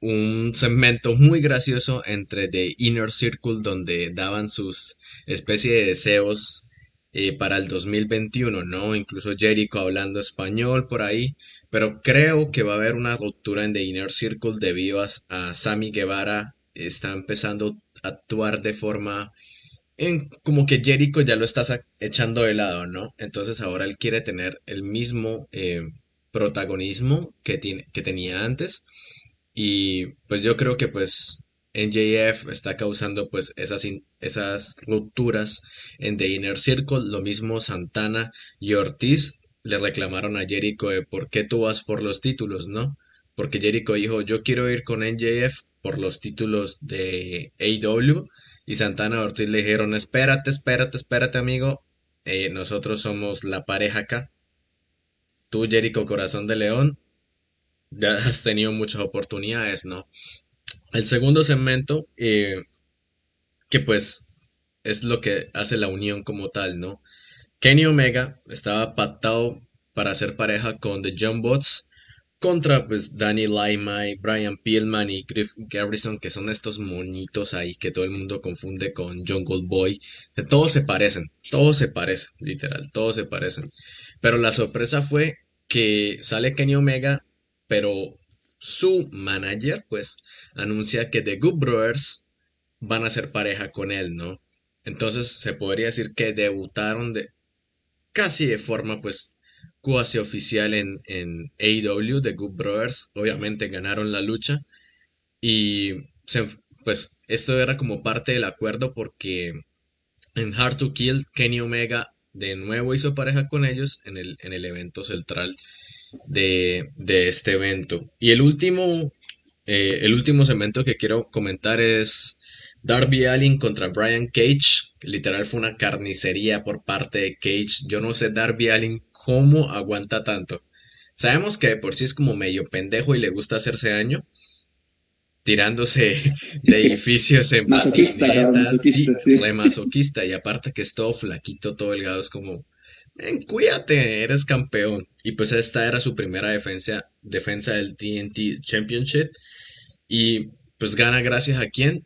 un segmento muy gracioso entre The Inner Circle donde daban sus especie de deseos eh, para el 2021, ¿no? Incluso Jericho hablando español por ahí, pero creo que va a haber una ruptura en The Inner Circle debido a, a Sammy Guevara está empezando a actuar de forma como que Jericho ya lo estás echando de lado, ¿no? Entonces ahora él quiere tener el mismo eh, protagonismo que, tiene, que tenía antes. Y pues yo creo que pues NJF está causando pues esas, esas rupturas en The Inner Circle. Lo mismo Santana y Ortiz le reclamaron a Jericho de por qué tú vas por los títulos, ¿no? Porque Jericho dijo yo quiero ir con NJF por los títulos de AEW y Santana Ortiz le dijeron espérate, espérate, espérate amigo, eh, nosotros somos la pareja acá. Tú, Jericho Corazón de León, ya has tenido muchas oportunidades, ¿no? El segundo segmento, eh, que pues es lo que hace la unión como tal, ¿no? Kenny Omega estaba pactado para hacer pareja con The John Bots contra pues Danny Limey, Brian Pillman y Griff Garrison, que son estos monitos ahí que todo el mundo confunde con Jungle Boy. Todos se parecen, todos se parecen, literal, todos se parecen. Pero la sorpresa fue que sale Kenny Omega, pero su manager pues anuncia que The Good Brothers van a ser pareja con él, ¿no? Entonces se podría decir que debutaron de casi de forma pues cuasi oficial en, en AEW, The Good Brothers. Obviamente ganaron la lucha. Y pues esto era como parte del acuerdo porque en Hard to Kill, Kenny Omega de nuevo hizo pareja con ellos en el, en el evento central de, este evento. Y el último, eh, el último segmento que quiero comentar es Darby Allin contra Brian Cage. Literal fue una carnicería por parte de Cage. Yo no sé Darby Allin cómo aguanta tanto. Sabemos que por sí es como medio pendejo y le gusta hacerse daño. Tirándose de edificios en masoquista, masoquista, masoquista. Y aparte que es todo flaquito, todo delgado, es como, ven, cuídate, eres campeón. Y pues esta era su primera defensa, defensa del TNT Championship. Y pues gana gracias a quién?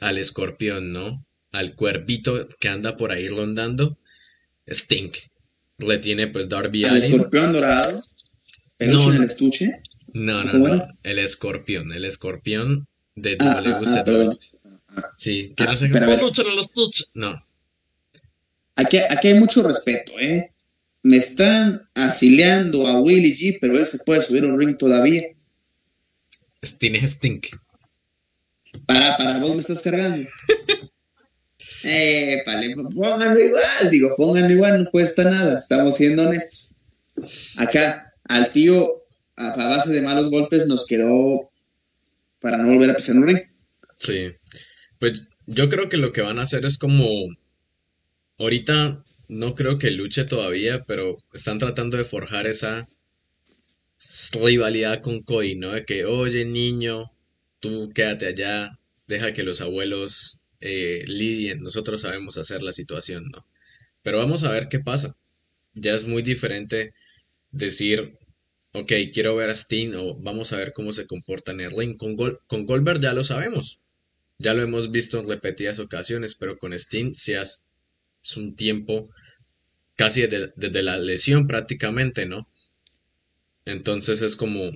Al escorpión, ¿no? Al cuervito que anda por ahí rondando. Stink le tiene pues Darby ¿El escorpión dorado? ¿El no, el estuche? No, no, no, el escorpión, el escorpión de ah, WCW. Ah, ah, sí, que no sé cómo en los No. Aquí, aquí hay mucho respeto, ¿eh? Me están asileando a Willy G, pero él se puede subir un ring todavía. Tiene stink. Para, para, vos me estás cargando. Eh, vale, pónganlo igual, digo, pónganlo igual, no cuesta nada, estamos siendo honestos. Acá, al tío, a, base de malos golpes, nos quedó para no volver a pisar un ring. Sí, pues yo creo que lo que van a hacer es como, ahorita no creo que luche todavía, pero están tratando de forjar esa rivalidad con Koi, ¿no? De que, oye, niño, tú quédate allá, deja que los abuelos eh, lidien, nosotros sabemos hacer la situación, ¿no? Pero vamos a ver qué pasa. Ya es muy diferente decir, ok, quiero ver a Steen o vamos a ver cómo se comporta en el ring. Con, con Goldberg ya lo sabemos. Ya lo hemos visto en repetidas ocasiones, pero con Steen se hace un tiempo casi desde la lesión prácticamente, ¿no? Entonces es como,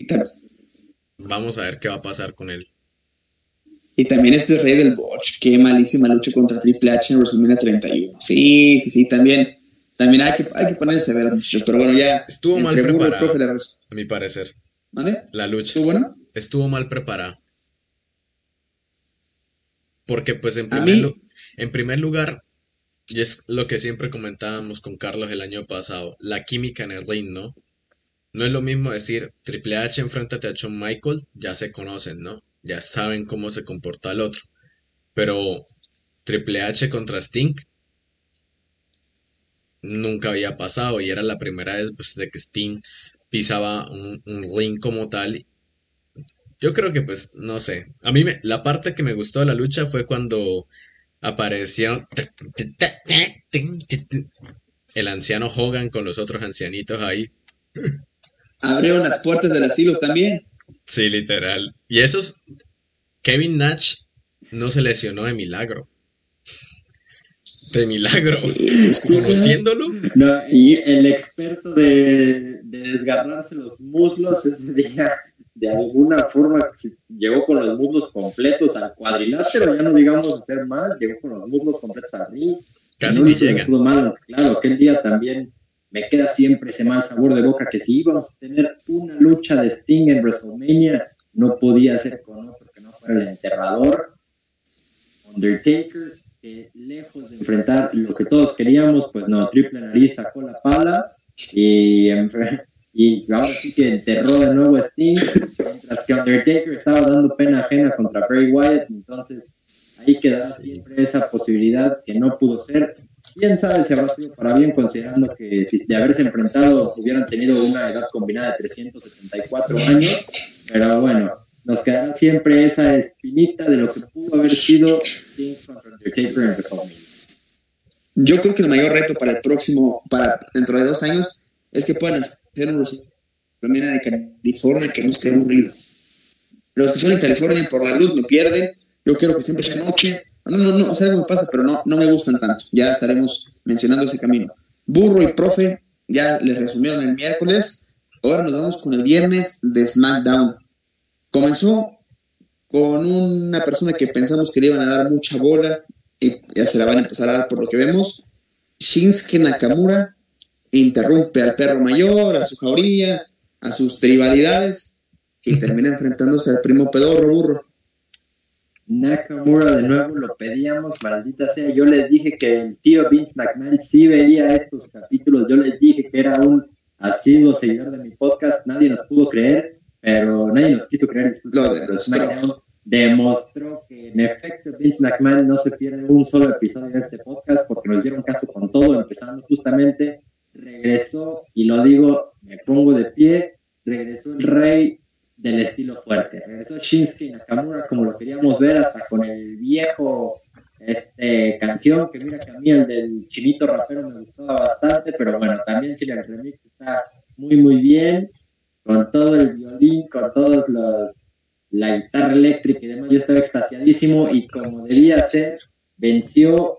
vamos a ver qué va a pasar con él. Y también este rey del botch, qué malísima lucha contra Triple H en WrestleMania 31. Sí, sí, sí, también, también hay que, hay que ponerse ver, muchachos. Pero bueno, ya. Estuvo mal preparado. A mi parecer. ¿Mande? La lucha. ¿Estuvo bueno? Estuvo mal preparada. Porque, pues, en primer, en primer lugar, y es lo que siempre comentábamos con Carlos el año pasado, la química en el ring, ¿no? No es lo mismo decir Triple H enfréntate a Shawn Michael, ya se conocen, ¿no? Ya saben cómo se comporta el otro. Pero Triple H contra Sting nunca había pasado y era la primera vez pues, de que Sting pisaba un, ring como tal. Yo creo que pues, no sé. A mí me, la parte que me gustó de la lucha fue cuando apareció el anciano Hogan con los otros ancianitos ahí. Abrieron las puertas del asilo también. Sí, literal. Y esos. Kevin Nash no se lesionó de milagro. De milagro, conociéndolo. No, y el experto de, de desgarrarse los muslos ese día, de alguna forma, llegó con los muslos completos al cuadrilátero, ya no digamos hacer mal, llegó con los muslos completos al ring. Casi no llega. Claro, aquel día también me queda siempre ese mal sabor de boca que si íbamos a tener una lucha de Sting en WrestleMania, no podía ser con otro que no fuera el enterrador. Undertaker, que lejos de enfrentar lo que todos queríamos, pues no, triple nariz sacó la pala y, y ahora sí que enterró de nuevo a Sting, mientras que Undertaker estaba dando pena ajena contra Bray Wyatt, entonces ahí quedaba siempre esa posibilidad que no pudo ser. Quién sabe si habrá sido para bien, considerando que de haberse enfrentado hubieran tenido una edad combinada de 374 años, pero bueno, nos quedará siempre esa espinita de lo que pudo haber sido. Yo creo que el mayor reto para el próximo, para dentro de dos años, es que puedan hacer un WrestleMania de California que no esté aburrido. Los que son en California por la luz lo pierden. Yo quiero que siempre sea noche. No, no, no, o sea, me pasa, pero no, no me gustan tanto. Ya estaremos mencionando ese camino. Burro y profe ya les resumieron el miércoles. Ahora nos vamos con el viernes de SmackDown. Comenzó con una persona que pensamos que le iban a dar mucha bola y ya se la van a empezar a dar por lo que vemos. Shinsuke Nakamura interrumpe al perro mayor, a su jauría, a sus tribalidades y termina enfrentándose al primo pedorro burro. Nakamura de nuevo lo pedíamos, maldita sea. Yo les dije que el tío Vince McMahon sí veía estos capítulos. Yo les dije que era un asiduo seguidor de mi podcast. Nadie nos pudo creer pero nadie nos quiso creer. pero SmackDown demostró que en efecto Vince McMahon no se pierde un solo episodio de este podcast porque nos hicieron caso con todo, empezando justamente, regresó, y lo digo, me pongo de pie, regresó el rey del estilo fuerte, regresó Shinsuke Nakamura como lo queríamos ver, hasta con el viejo este, canción, que mira que a mí el del chinito rapero me gustaba bastante, pero bueno, también si el remix está muy muy bien, con todo el violín, con todos los la guitarra eléctrica y demás, yo estaba extasiadísimo y como debía ser, venció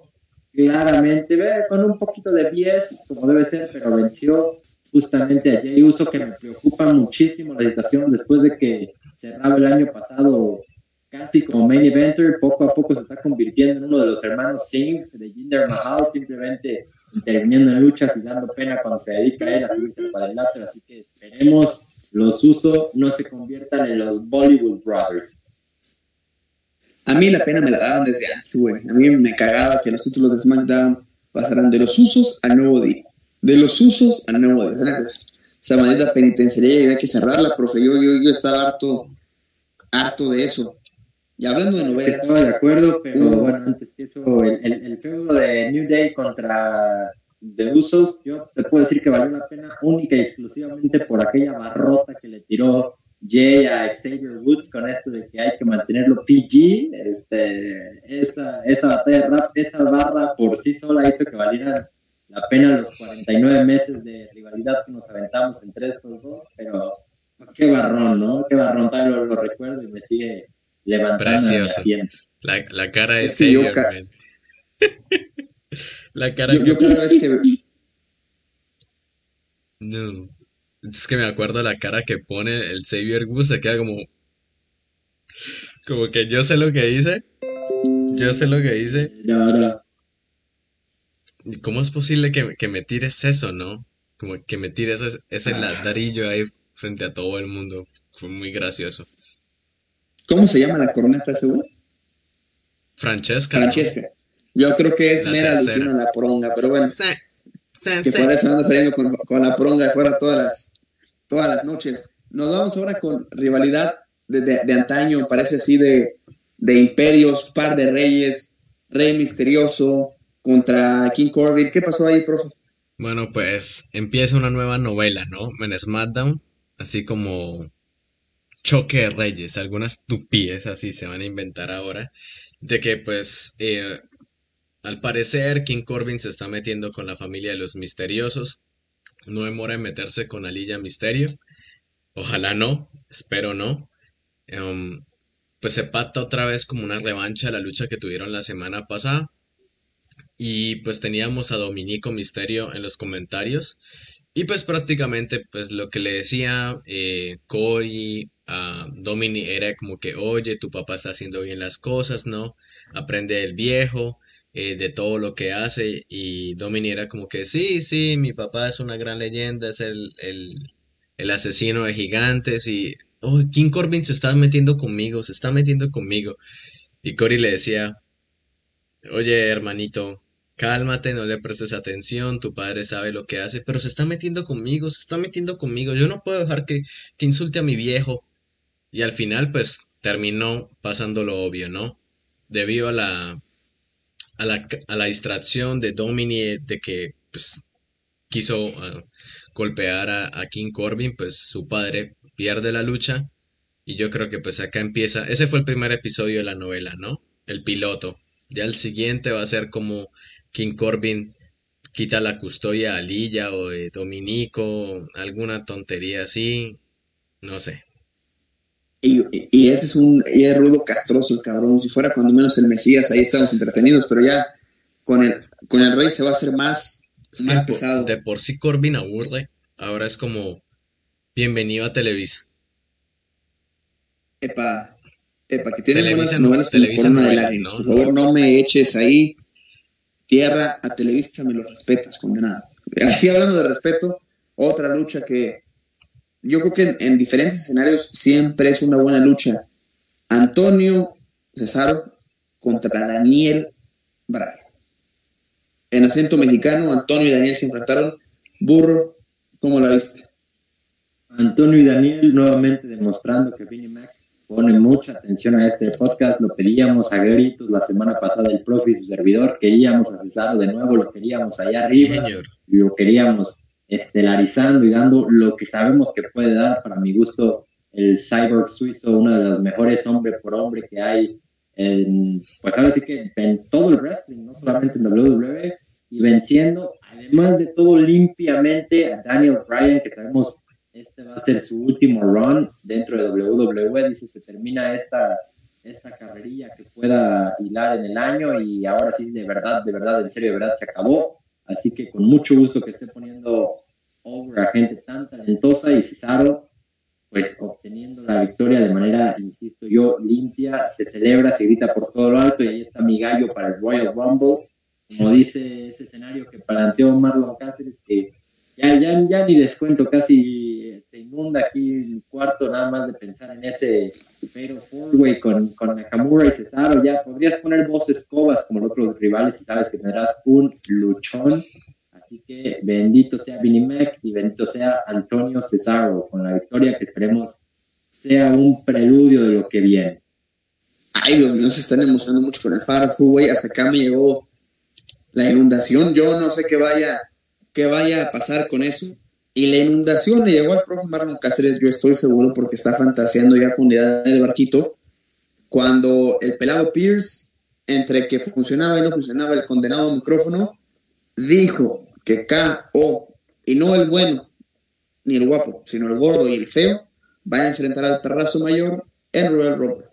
claramente, con un poquito de pies, como debe ser, pero venció justamente a Jay Uso, que me preocupa muchísimo la situación después de que cerraba el año pasado casi como main eventer, poco a poco se está convirtiendo en uno de los hermanos Singh de Jinder Mahal, simplemente interviniendo en luchas y dando pena cuando se dedica a él a subirse al cuadrilátero, así que esperemos los usos no se conviertan en los Bollywood Brothers. A mí la pena me la daban desde antes, güey. A mí me cagaba que los títulos de SmackDown pasaran de los usos al nuevo día. De los usos al nuevo día. Esa manera penitenciaria había que cerrarla, profe. Yo, yo, yo estaba harto, harto de eso. Y hablando de novelas. Estaba de acuerdo, pero bueno, antes que eso, el, el, el feudo de New Day contra de usos, yo te puedo decir que valió la pena única y exclusivamente por aquella barrota que le tiró Jay a Xavier Woods con esto de que hay que mantenerlo PG. Este, esa, esa batalla rap, esa barra por sí sola hizo que valiera la pena los 49 meses de rivalidad que nos aventamos entre estos dos, pero qué barrón, ¿no? Qué barrón, todavía lo, recuerdo y me sigue levantando. La, la, cara de Xavier, La cara yo, cada vez que... No. Es que me acuerdo la cara que pone el Xavier Gus, se queda como... Como que yo sé lo que hice. Yo sé lo que hice. ¿Cómo es posible que, que, me tires eso, no? Como que me tires ese, ese ah. ladrillo ahí frente a todo el mundo. Fue muy gracioso. ¿Cómo se llama la corneta seguro? Francesca. Francesca. Yo creo que es mera alusión a la pronga, pero bueno. que por eso anda saliendo con, la pronga fuera todas las, todas las noches. Nos vamos ahora con rivalidad de, de, antaño, parece así de, de imperios, par de reyes, rey misterioso contra King Corbin. ¿Qué pasó ahí, profe? Bueno, pues empieza una nueva novela, ¿no? En SmackDown, así como choque de reyes, algunas estupidez así se van a inventar ahora, de que pues eh, al parecer, King Corbin se está metiendo con la familia de los misteriosos. No demora en meterse con Alilla Misterio. Ojalá no, espero no. Em, pues se pata otra vez como una revancha a la lucha que tuvieron la semana pasada. Y pues teníamos a Dominico Misterio en los comentarios. Y pues prácticamente pues lo que le decía eh, Cory a Dominic era como que, oye, tu papá está haciendo bien las cosas, ¿no? Aprende del viejo, eh, de todo lo que hace. Y Dominic era como que, sí, sí, mi papá es una gran leyenda, es el, el, el asesino de gigantes. Y, oh, King Corbin se está metiendo conmigo, se está metiendo conmigo. Y Cory le decía, oye, hermanito, cálmate, no le prestes atención, tu padre sabe lo que hace, pero se está metiendo conmigo, se está metiendo conmigo, yo no puedo dejar que, que insulte a mi viejo. Y al final, pues, terminó pasando lo obvio, ¿no? Debido a la, a la, a la distracción de Domini de que, pues, quiso ah, golpear a, a King Corbin, pues su padre pierde la lucha. Y yo creo que pues acá empieza, ese fue el primer episodio de la novela, ¿no? El piloto. Ya el siguiente va a ser como King Corbin quita la custodia a Lilla o de Dominico, alguna tontería así, no sé. Y, y, ese es un y es rudo castroso el cabrón. Si fuera cuando menos el Mesías, ahí estamos entretenidos, pero ya con el, con el rey se va a hacer más, más por- pesado. de por sí Corbin aburre, ahora es como bienvenido a Televisa. Epa, epa, que tiene Televisa buenas no- novelas como Televisa Corona de no, Lágrimas. no, Por favor, no. me eches ahí tierra a Televisa, me lo respetas, condenado. Así hablando de respeto, otra lucha que yo creo que en, en diferentes escenarios siempre es una buena lucha. Antonio Cesaro contra Daniel Bryan. En acento mexicano, Antonio y Daniel se enfrentaron. Burro, ¿cómo la viste? Antonio y Daniel nuevamente demostrando que Vinnie Mac pone mucha atención a este podcast. Lo pedíamos a gritos la semana pasada el profe y su servidor. Queríamos a de nuevo, lo queríamos allá arriba. Señor. lo queríamos estelarizando y dando lo que sabemos que puede dar, para mi gusto, el Cyborg suizo, uno de los mejores hombre por hombre que hay en, pues ahora sí que en todo el wrestling, no solamente en WWE, y venciendo, además de todo, limpiamente a Daniel Bryan, que sabemos este va a ser su último run dentro de WWE, dice se termina esta, esta carrerilla que pueda hilar en el año y ahora sí, de verdad, de verdad, en serio, de verdad, se acabó. Así que con mucho gusto que esté poniendo over a gente tan talentosa y Cesaro, pues obteniendo la victoria de manera, insisto yo, limpia, se celebra, se grita por todo lo alto y ahí está mi gallo para el Royal Rumble. Como dice ese escenario que planteó Marlon Cáceres, que ya, ya, ya ni les cuento, casi se inunda aquí el cuarto nada más de pensar en ese pero four-way con, con Nakamura y Cesaro, ya podrías poner dos escobas como los otros rivales y sabes que tendrás un luchón. Así que bendito sea Vinnie Mac y bendito sea Antonio Cesaro con la victoria que esperemos sea un preludio de lo que viene. Ay, Dios mío, están emocionando mucho con el Faro güey. Hasta acá me llegó la inundación. Yo no sé qué vaya, qué vaya a pasar con eso. Y la inundación le llegó al profe Marlon Cáceres, yo estoy seguro, porque está fantaseando ya con la idea del barquito. Cuando el pelado Pierce, entre que funcionaba y no funcionaba el condenado micrófono, dijo que K.O. y no el bueno, ni el guapo, sino el gordo y el feo, van a enfrentar al terrazo mayor en Royal Rumble.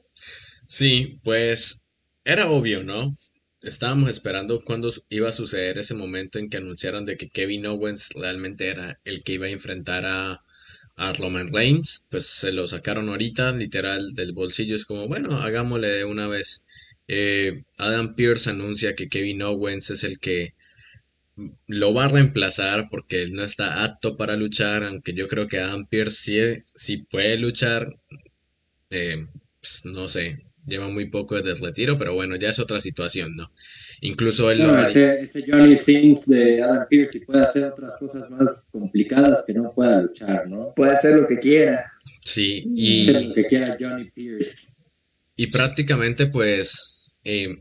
Sí, pues era obvio, ¿no? Estábamos esperando cuándo iba a suceder ese momento en que anunciaron de que Kevin Owens realmente era el que iba a enfrentar a, a Roman Reigns. Pues se lo sacaron ahorita, literal, del bolsillo. Es como, bueno, hagámosle de una vez. Eh, Adam Pearce anuncia que Kevin Owens es el que lo va a reemplazar porque él no está apto para luchar, aunque yo creo que Adam Pearce sí, sí puede luchar. Eh, pues, no sé, lleva muy poco desde el retiro, pero bueno, ya es otra situación, ¿no? Incluso él lo No, ha- ese, ese Johnny Sins de Adam Pearce y puede hacer otras cosas más complicadas que no pueda luchar, ¿no? Puede hacer lo que quiera. Sí, Hacer y, lo que quiera Johnny Pierce. y prácticamente pues eh,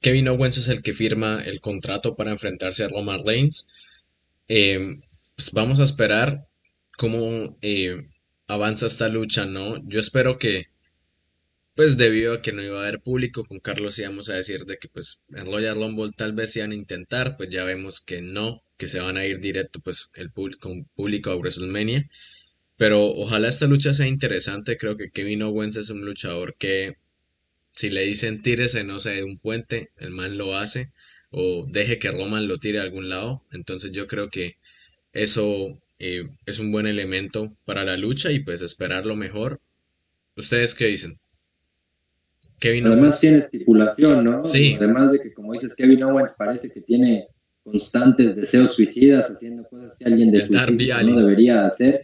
Kevin Owens es el que firma el contrato para enfrentarse a Roman Reigns. Eh, pues vamos a esperar cómo eh, avanza esta lucha, ¿no? Yo espero que, pues debido a que no iba a haber público, con Carlos íbamos a decir de que pues en Royal Rumble tal vez iban a intentar, pues ya vemos que no, que se van a ir directo pues el público, público a WrestleMania. Pero ojalá esta lucha sea interesante, creo que Kevin Owens es un luchador que si le dicen tírese, no sé, de un puente, el man lo hace. o deje que Roman lo tire a algún lado. Entonces yo creo que eso eh, es un buen elemento para la lucha y pues esperar lo mejor. ¿Ustedes qué dicen? Kevin Además tiene estipulación, ¿no? Sí. Además de que, como dices, Kevin Owens parece que tiene constantes deseos suicidas haciendo cosas que alguien de su no debería hacer.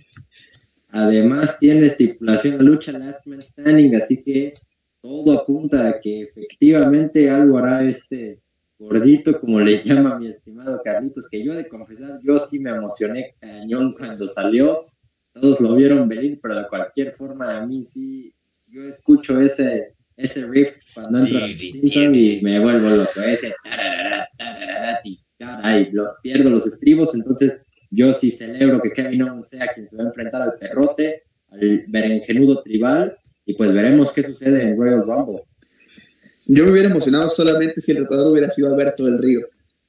Además tiene estipulación la lucha Last Man Standing, así que todo apunta a que efectivamente algo hará este gordito, como le llama mi estimado Carlitos, que yo de confesar, yo sí me emocioné cañón cuando salió, todos lo vieron venir, pero de cualquier forma a mí sí, yo escucho ese, ese riff cuando entra y me vuelvo loco, ese y lo, pierdo los estribos, entonces yo sí celebro que Kevin Owens sea quien se va a enfrentar al perrote, al berenjenudo tribal, y pues veremos qué sucede en Royal Rumble. Yo me hubiera emocionado solamente si el retador hubiera sido Alberto del Río.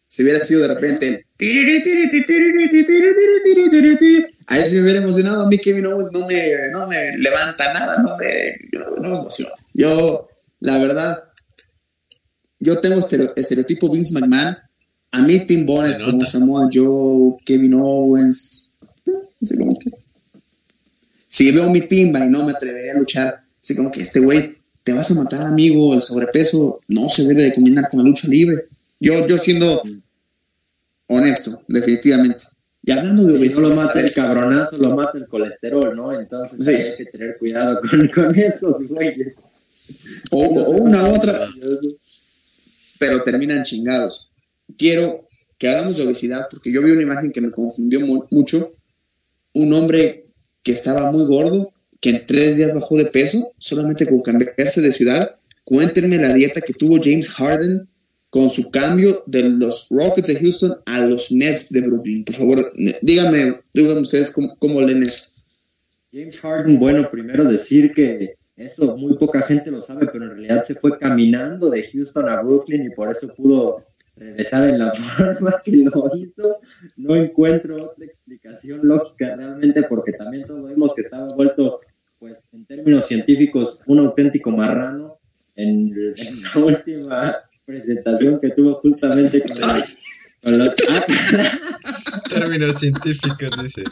Si hubiera sido de repente Ahí sí me hubiera emocionado. A mí Kevin Owens no me, no me levanta nada, no me, no me emociona. Yo, la verdad, yo tengo estereotipo Vince McMahon. A mí Tim Bones como Samoa Joe, Kevin Owens. No sé cómo que. Si veo mi timba y no me atrevería a luchar, así como que este güey te vas a matar, amigo, el sobrepeso no se debe de combinar con la lucha libre. Yo, yo siendo honesto, definitivamente. Y hablando de obesidad. no lo mata el cabronazo, lo mata el colesterol, ¿no? Entonces hay que tener cuidado con, con esos güeyes. O, una otra. Pero terminan chingados. Quiero que hagamos de obesidad, porque yo vi una imagen que me confundió mucho. Un hombre que estaba muy gordo que en tres días bajó de peso solamente con cambiarse de ciudad. Cuéntenme la dieta que tuvo James Harden con su cambio de los Rockets de Houston a los Nets de Brooklyn. Por favor, díganme, díganme ustedes cómo, cómo leen eso. James Harden, bueno, primero decir que eso muy poca gente lo sabe, pero en realidad se fue caminando de Houston a Brooklyn y por eso pudo regresar en la forma que lo hizo. No encuentro otra explicación lógica realmente porque también todos vimos que estaba vuelto pues en términos científicos, un auténtico marrano en, la última presentación que tuvo justamente con, los... Ah, términos científicos, dice.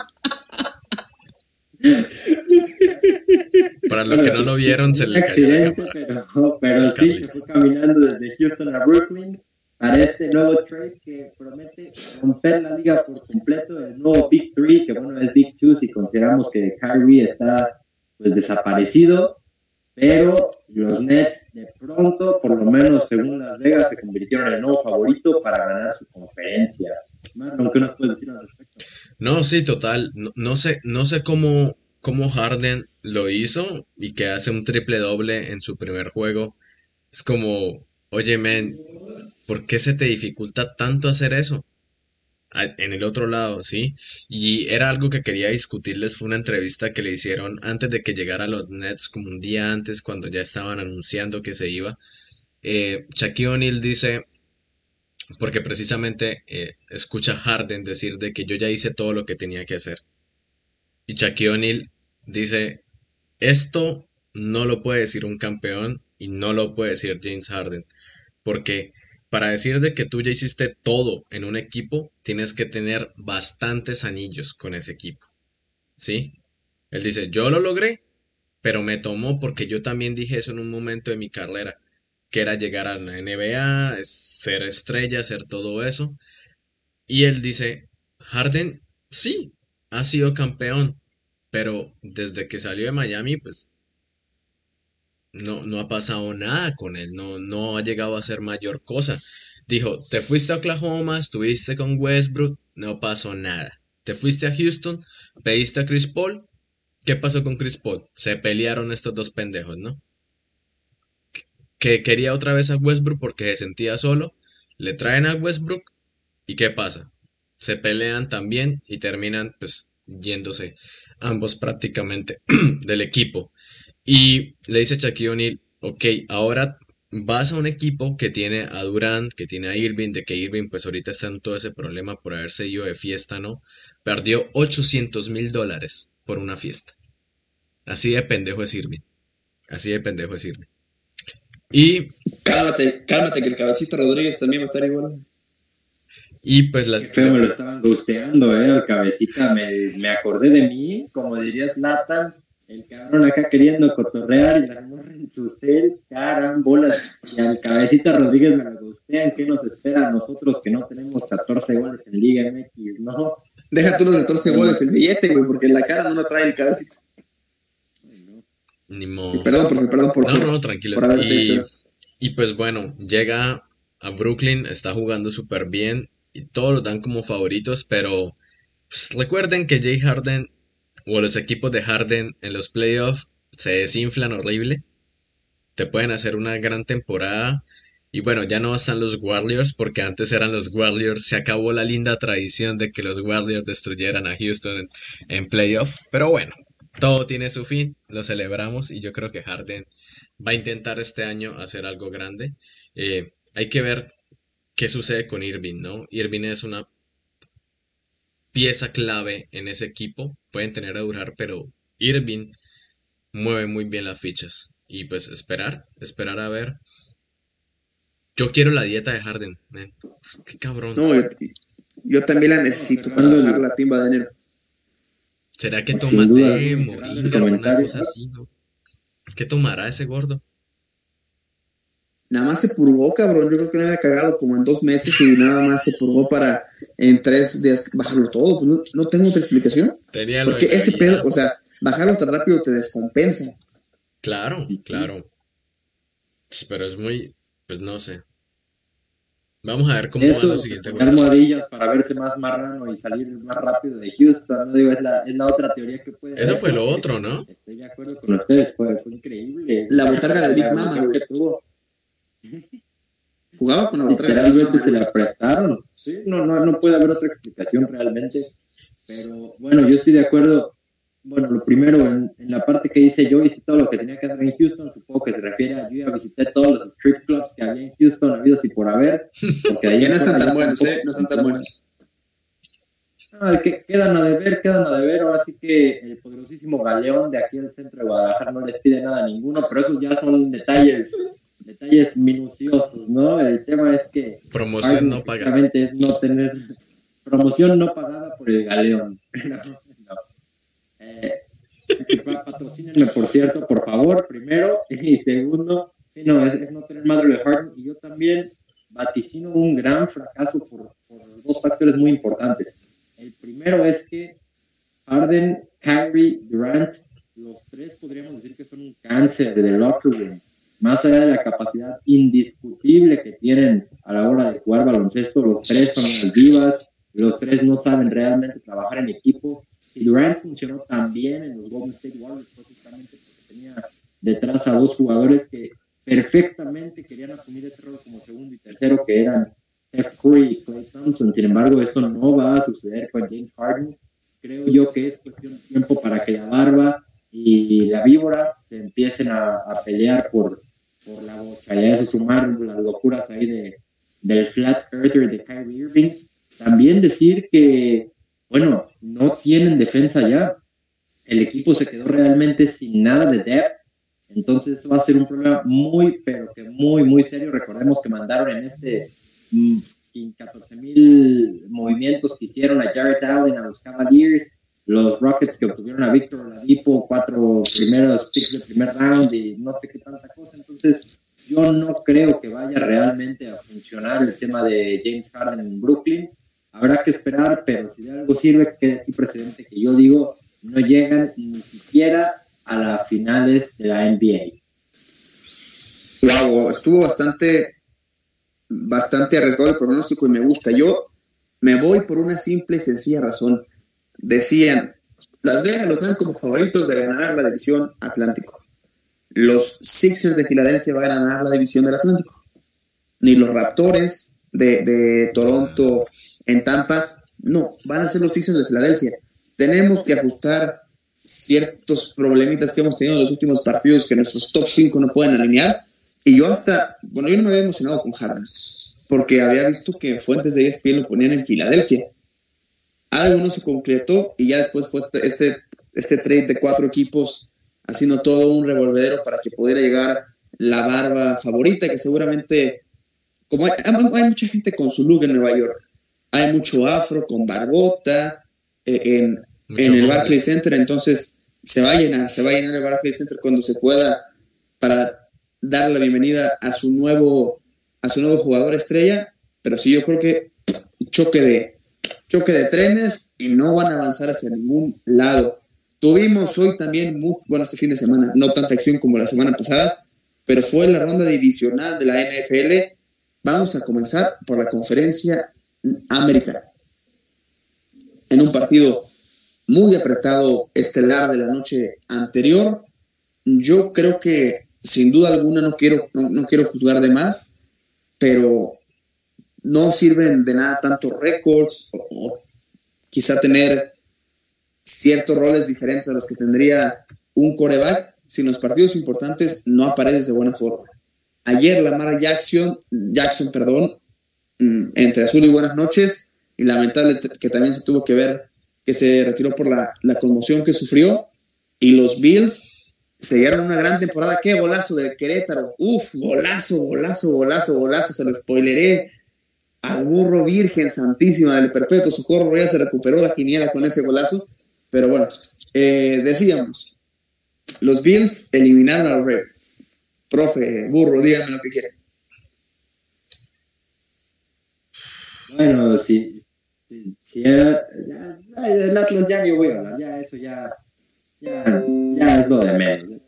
Para los que no lo vieron, se le cayó la Pero, pero sí, se fue caminando desde Houston a Brooklyn para este nuevo trade que promete romper la liga por completo, el nuevo Big Three, que bueno, es Big Two si consideramos que Kyrie está pues desaparecido, pero los Nets de pronto, por lo menos según Las Vegas, se convirtieron en el nuevo favorito para ganar su conferencia. No, sí, total. No, sé, no sé cómo, cómo Harden lo hizo y que hace un triple doble en su primer juego. Es como, oye, men, ¿por qué se te dificulta tanto hacer eso? en el otro lado, ¿sí? Y era algo que quería discutirles, fue una entrevista que le hicieron antes de que llegara a los Nets, como un día antes, cuando ya estaban anunciando que se iba. Eh, Shaquille O'Neal dice, porque precisamente eh, escucha Harden decir de que yo ya hice todo lo que tenía que hacer. Y Shaquille O'Neal dice, esto no lo puede decir un campeón y no lo puede decir James Harden, porque para decir de que tú ya hiciste todo en un equipo, tienes que tener bastantes anillos con ese equipo. ¿Sí? Él dice, yo lo logré, pero me tomó porque yo también dije eso en un momento de mi carrera, que era llegar a la NBA, ser estrella, ser todo eso. Y él dice, Harden, sí, ha sido campeón, pero desde que salió de Miami, pues no, no ha pasado nada con él, no, no ha llegado a ser mayor cosa. Dijo, te fuiste a Oklahoma, estuviste con Westbrook, no pasó nada. Te fuiste a Houston, pediste a Chris Paul. ¿Qué pasó con Chris Paul? Se pelearon estos dos pendejos, ¿no? Que quería otra vez a Westbrook porque se sentía solo. Le traen a Westbrook y ¿qué pasa? Se pelean también y terminan pues yéndose ambos prácticamente del equipo. Y le dice Shaquille O'Neal, ok, ahora vas a un equipo que tiene a Durant, que tiene a Irving, de que Irving pues ahorita está en todo ese problema por haberse ido de fiesta, ¿no? Perdió 800 mil dólares por una fiesta. Así de pendejo es Irving. Así de pendejo es Irving. Y... Cálmate, cálmate, que el cabecito Rodríguez también va a estar igual. Y pues las... Me lo estaban gusteando, eh, al cabecita. Me, me acordé de mí, como dirías Nathan, el cabrón acá queriendo cotorrear y la morra en su cel, carambolas. Y al cabecita Rodríguez me lo gustean. ¿Qué nos espera a nosotros que no tenemos 14 goles en Liga MX, no? Deja tú los 14 goles el billete, güey, porque en la cara no lo trae el cabecita. Ni modo. Perdón, profe, perdón por... No, no, tranquilo. Y, y pues bueno, llega a Brooklyn, está jugando súper bien y todos lo dan como favoritos, pero pues, recuerden que Jay Harden o los equipos de Harden en los playoffs se desinflan horrible. Te pueden hacer una gran temporada. Y bueno, ya no están los Warriors porque antes eran los Warriors. Se acabó la linda tradición de que los Warriors destruyeran a Houston en, en playoff. Pero bueno, todo tiene su fin. Lo celebramos y yo creo que Harden va a intentar este año hacer algo grande. Eh, hay que ver qué sucede con Irving, ¿no? Irving es una pieza clave en ese equipo. Pueden tener a durar, pero Irving mueve muy bien las fichas. Y pues esperar, esperar a ver. Yo quiero la dieta de Harden. Qué cabrón. No, yo, también la necesito para la timba de. ¿Será que Sin toma duda, té, sin moringa, duda, una cosa así, no? ¿Qué tomará ese gordo? Nada más se purgó, cabrón. Yo creo que no había cagado como en dos meses y nada más se purgó para en tres días bajarlo todo. No, no tengo otra explicación. Tenía Porque ese pedo, o sea, bajarlo tan rápido te descompensa. Claro, claro. Pues, Pero es muy, pues no sé. Vamos a ver cómo van Eso, los siguientes juegos. almohadillas para verse más marrano y salir más rápido de Houston, no digo, es la, es la otra teoría que puede Eso haber. fue lo otro, ¿no? Estoy de acuerdo con ustedes, fue, fue increíble. La botarga de Big Mama, que tuvo. Jugaba con la otra. Literalmente se la prestaron. Sí, no, no, no puede haber otra explicación realmente. Pero bueno, yo estoy de acuerdo. Bueno, lo primero, en, en la parte que dice yo hice todo lo que tenía que hacer en Houston, supongo que se refiere a yo ya visité todos los strip clubs que había en Houston, habidos y por haber. Porque ahí Que no están tan buenos, ¿eh? No están tan buenos. Ah, que quedan a deber, quedan a deber. Ahora sí que el poderosísimo galeón de aquí del centro de Guadalajara no les pide nada a ninguno, pero esos ya son detalles, detalles minuciosos, ¿no? El tema es que Promoción no pagada. No tener promoción no pagada por el galeón. Pero, no. Patrocínenme, por cierto, por favor, primero. Y segundo, sí, no, es, es no tener madre de Harden. Y yo también vaticino un gran fracaso por, por dos factores muy importantes. El primero es que Harden, Kyrie, Durant, los tres podríamos decir que son un cáncer del locker room más allá de la capacidad indiscutible que tienen a la hora de jugar baloncesto, los tres son unas divas, los tres no saben realmente trabajar en equipo. Y Durant funcionó tan bien en los Golden State Warriors justamente porque tenía detrás a dos jugadores que perfectamente querían asumir ese rol como segundo y tercero, que eran Steph Curry y Clay Thompson. Sin embargo, esto no va a suceder con James Harden. Creo yo que es cuestión de tiempo para que la barba y la víbora se empiecen a, a pelear por, por la bocha. Y a eso sumar las locuras ahí de, del Flat Earther de Kyrie Irving. También decir que, bueno, no tienen defensa ya. El equipo se quedó realmente sin nada de depth. Entonces eso va a ser un problema muy, pero que muy, muy serio. Recordemos que mandaron en este mm, 14 mil movimientos que hicieron a Jared Allen, a los Cavaliers, los Rockets que obtuvieron a Víctor Oladipo, cuatro primeros picks del primer round y no sé qué tanta cosa. Entonces, yo no creo que vaya realmente a funcionar el tema de James Harden en Brooklyn. Habrá que esperar, pero si de algo sirve, que aquí precedente que yo digo, no llegan ni siquiera a las finales de la NBA. Wow, estuvo bastante, bastante arriesgado el pronóstico y me gusta. Yo me voy por una simple y sencilla razón. Decían, Las Vegas los dan como favoritos de ganar la división Atlántico. Los Sixers de Filadelfia van a ganar la división del Atlántico. Ni los Raptors de, de Toronto en Tampa, no, van a ser los Sixers de Filadelfia. Tenemos que ajustar ciertos problemitas que hemos tenido en los últimos partidos que nuestros top 5 no pueden alinear. Y yo hasta, bueno, yo no me había emocionado con Harden, porque había visto que fuentes de ESPN lo ponían en Filadelfia. Algo no se concretó y ya después fue este, este, este trade de cuatro equipos haciendo todo un revolvedero para que pudiera llegar la barba favorita, que seguramente, como hay, hay mucha gente con su look en Nueva York, hay mucho afro con barbota eh, en, en el Barclays Center, entonces se va a llenar, se va a llenar el Barclays Center cuando se pueda para dar la bienvenida a su nuevo, a su nuevo jugador estrella, pero sí yo creo que choque de, choque de trenes y no van a avanzar hacia ningún lado. Tuvimos hoy también, muy, bueno, este fin de semana, no tanta acción como la semana pasada, pero fue la ronda divisional de la NFL. Vamos a comenzar por la conferencia americana. En un partido muy apretado estelar de la noche anterior, yo creo que sin duda alguna no quiero, no, quiero juzgar de más, pero no sirven de nada tantos récords o, quizá tener ciertos roles diferentes a los que tendría un coreback si en los partidos importantes no apareces de buena forma. Ayer Lamar Jackson, Jackson perdón, entre azul y buenas noches, y lamentable que también se tuvo que ver que se retiró por la, la conmoción que sufrió, y los Bills se dieron una gran temporada. Qué golazo de Querétaro. Uf, golazo, golazo, golazo, golazo. Se lo spoileré al burro virgen santísima del perpetuo socorro. Ya se recuperó la quiniela con ese golazo. Pero bueno, eh, decíamos, los Bills eliminaron a los Ravens. Profe, burro, dígame lo que quieren. Bueno, sí, sí, sí ya, el Atlas ya ni voy a hablar, ya eso ya ya, ya es lo de menos.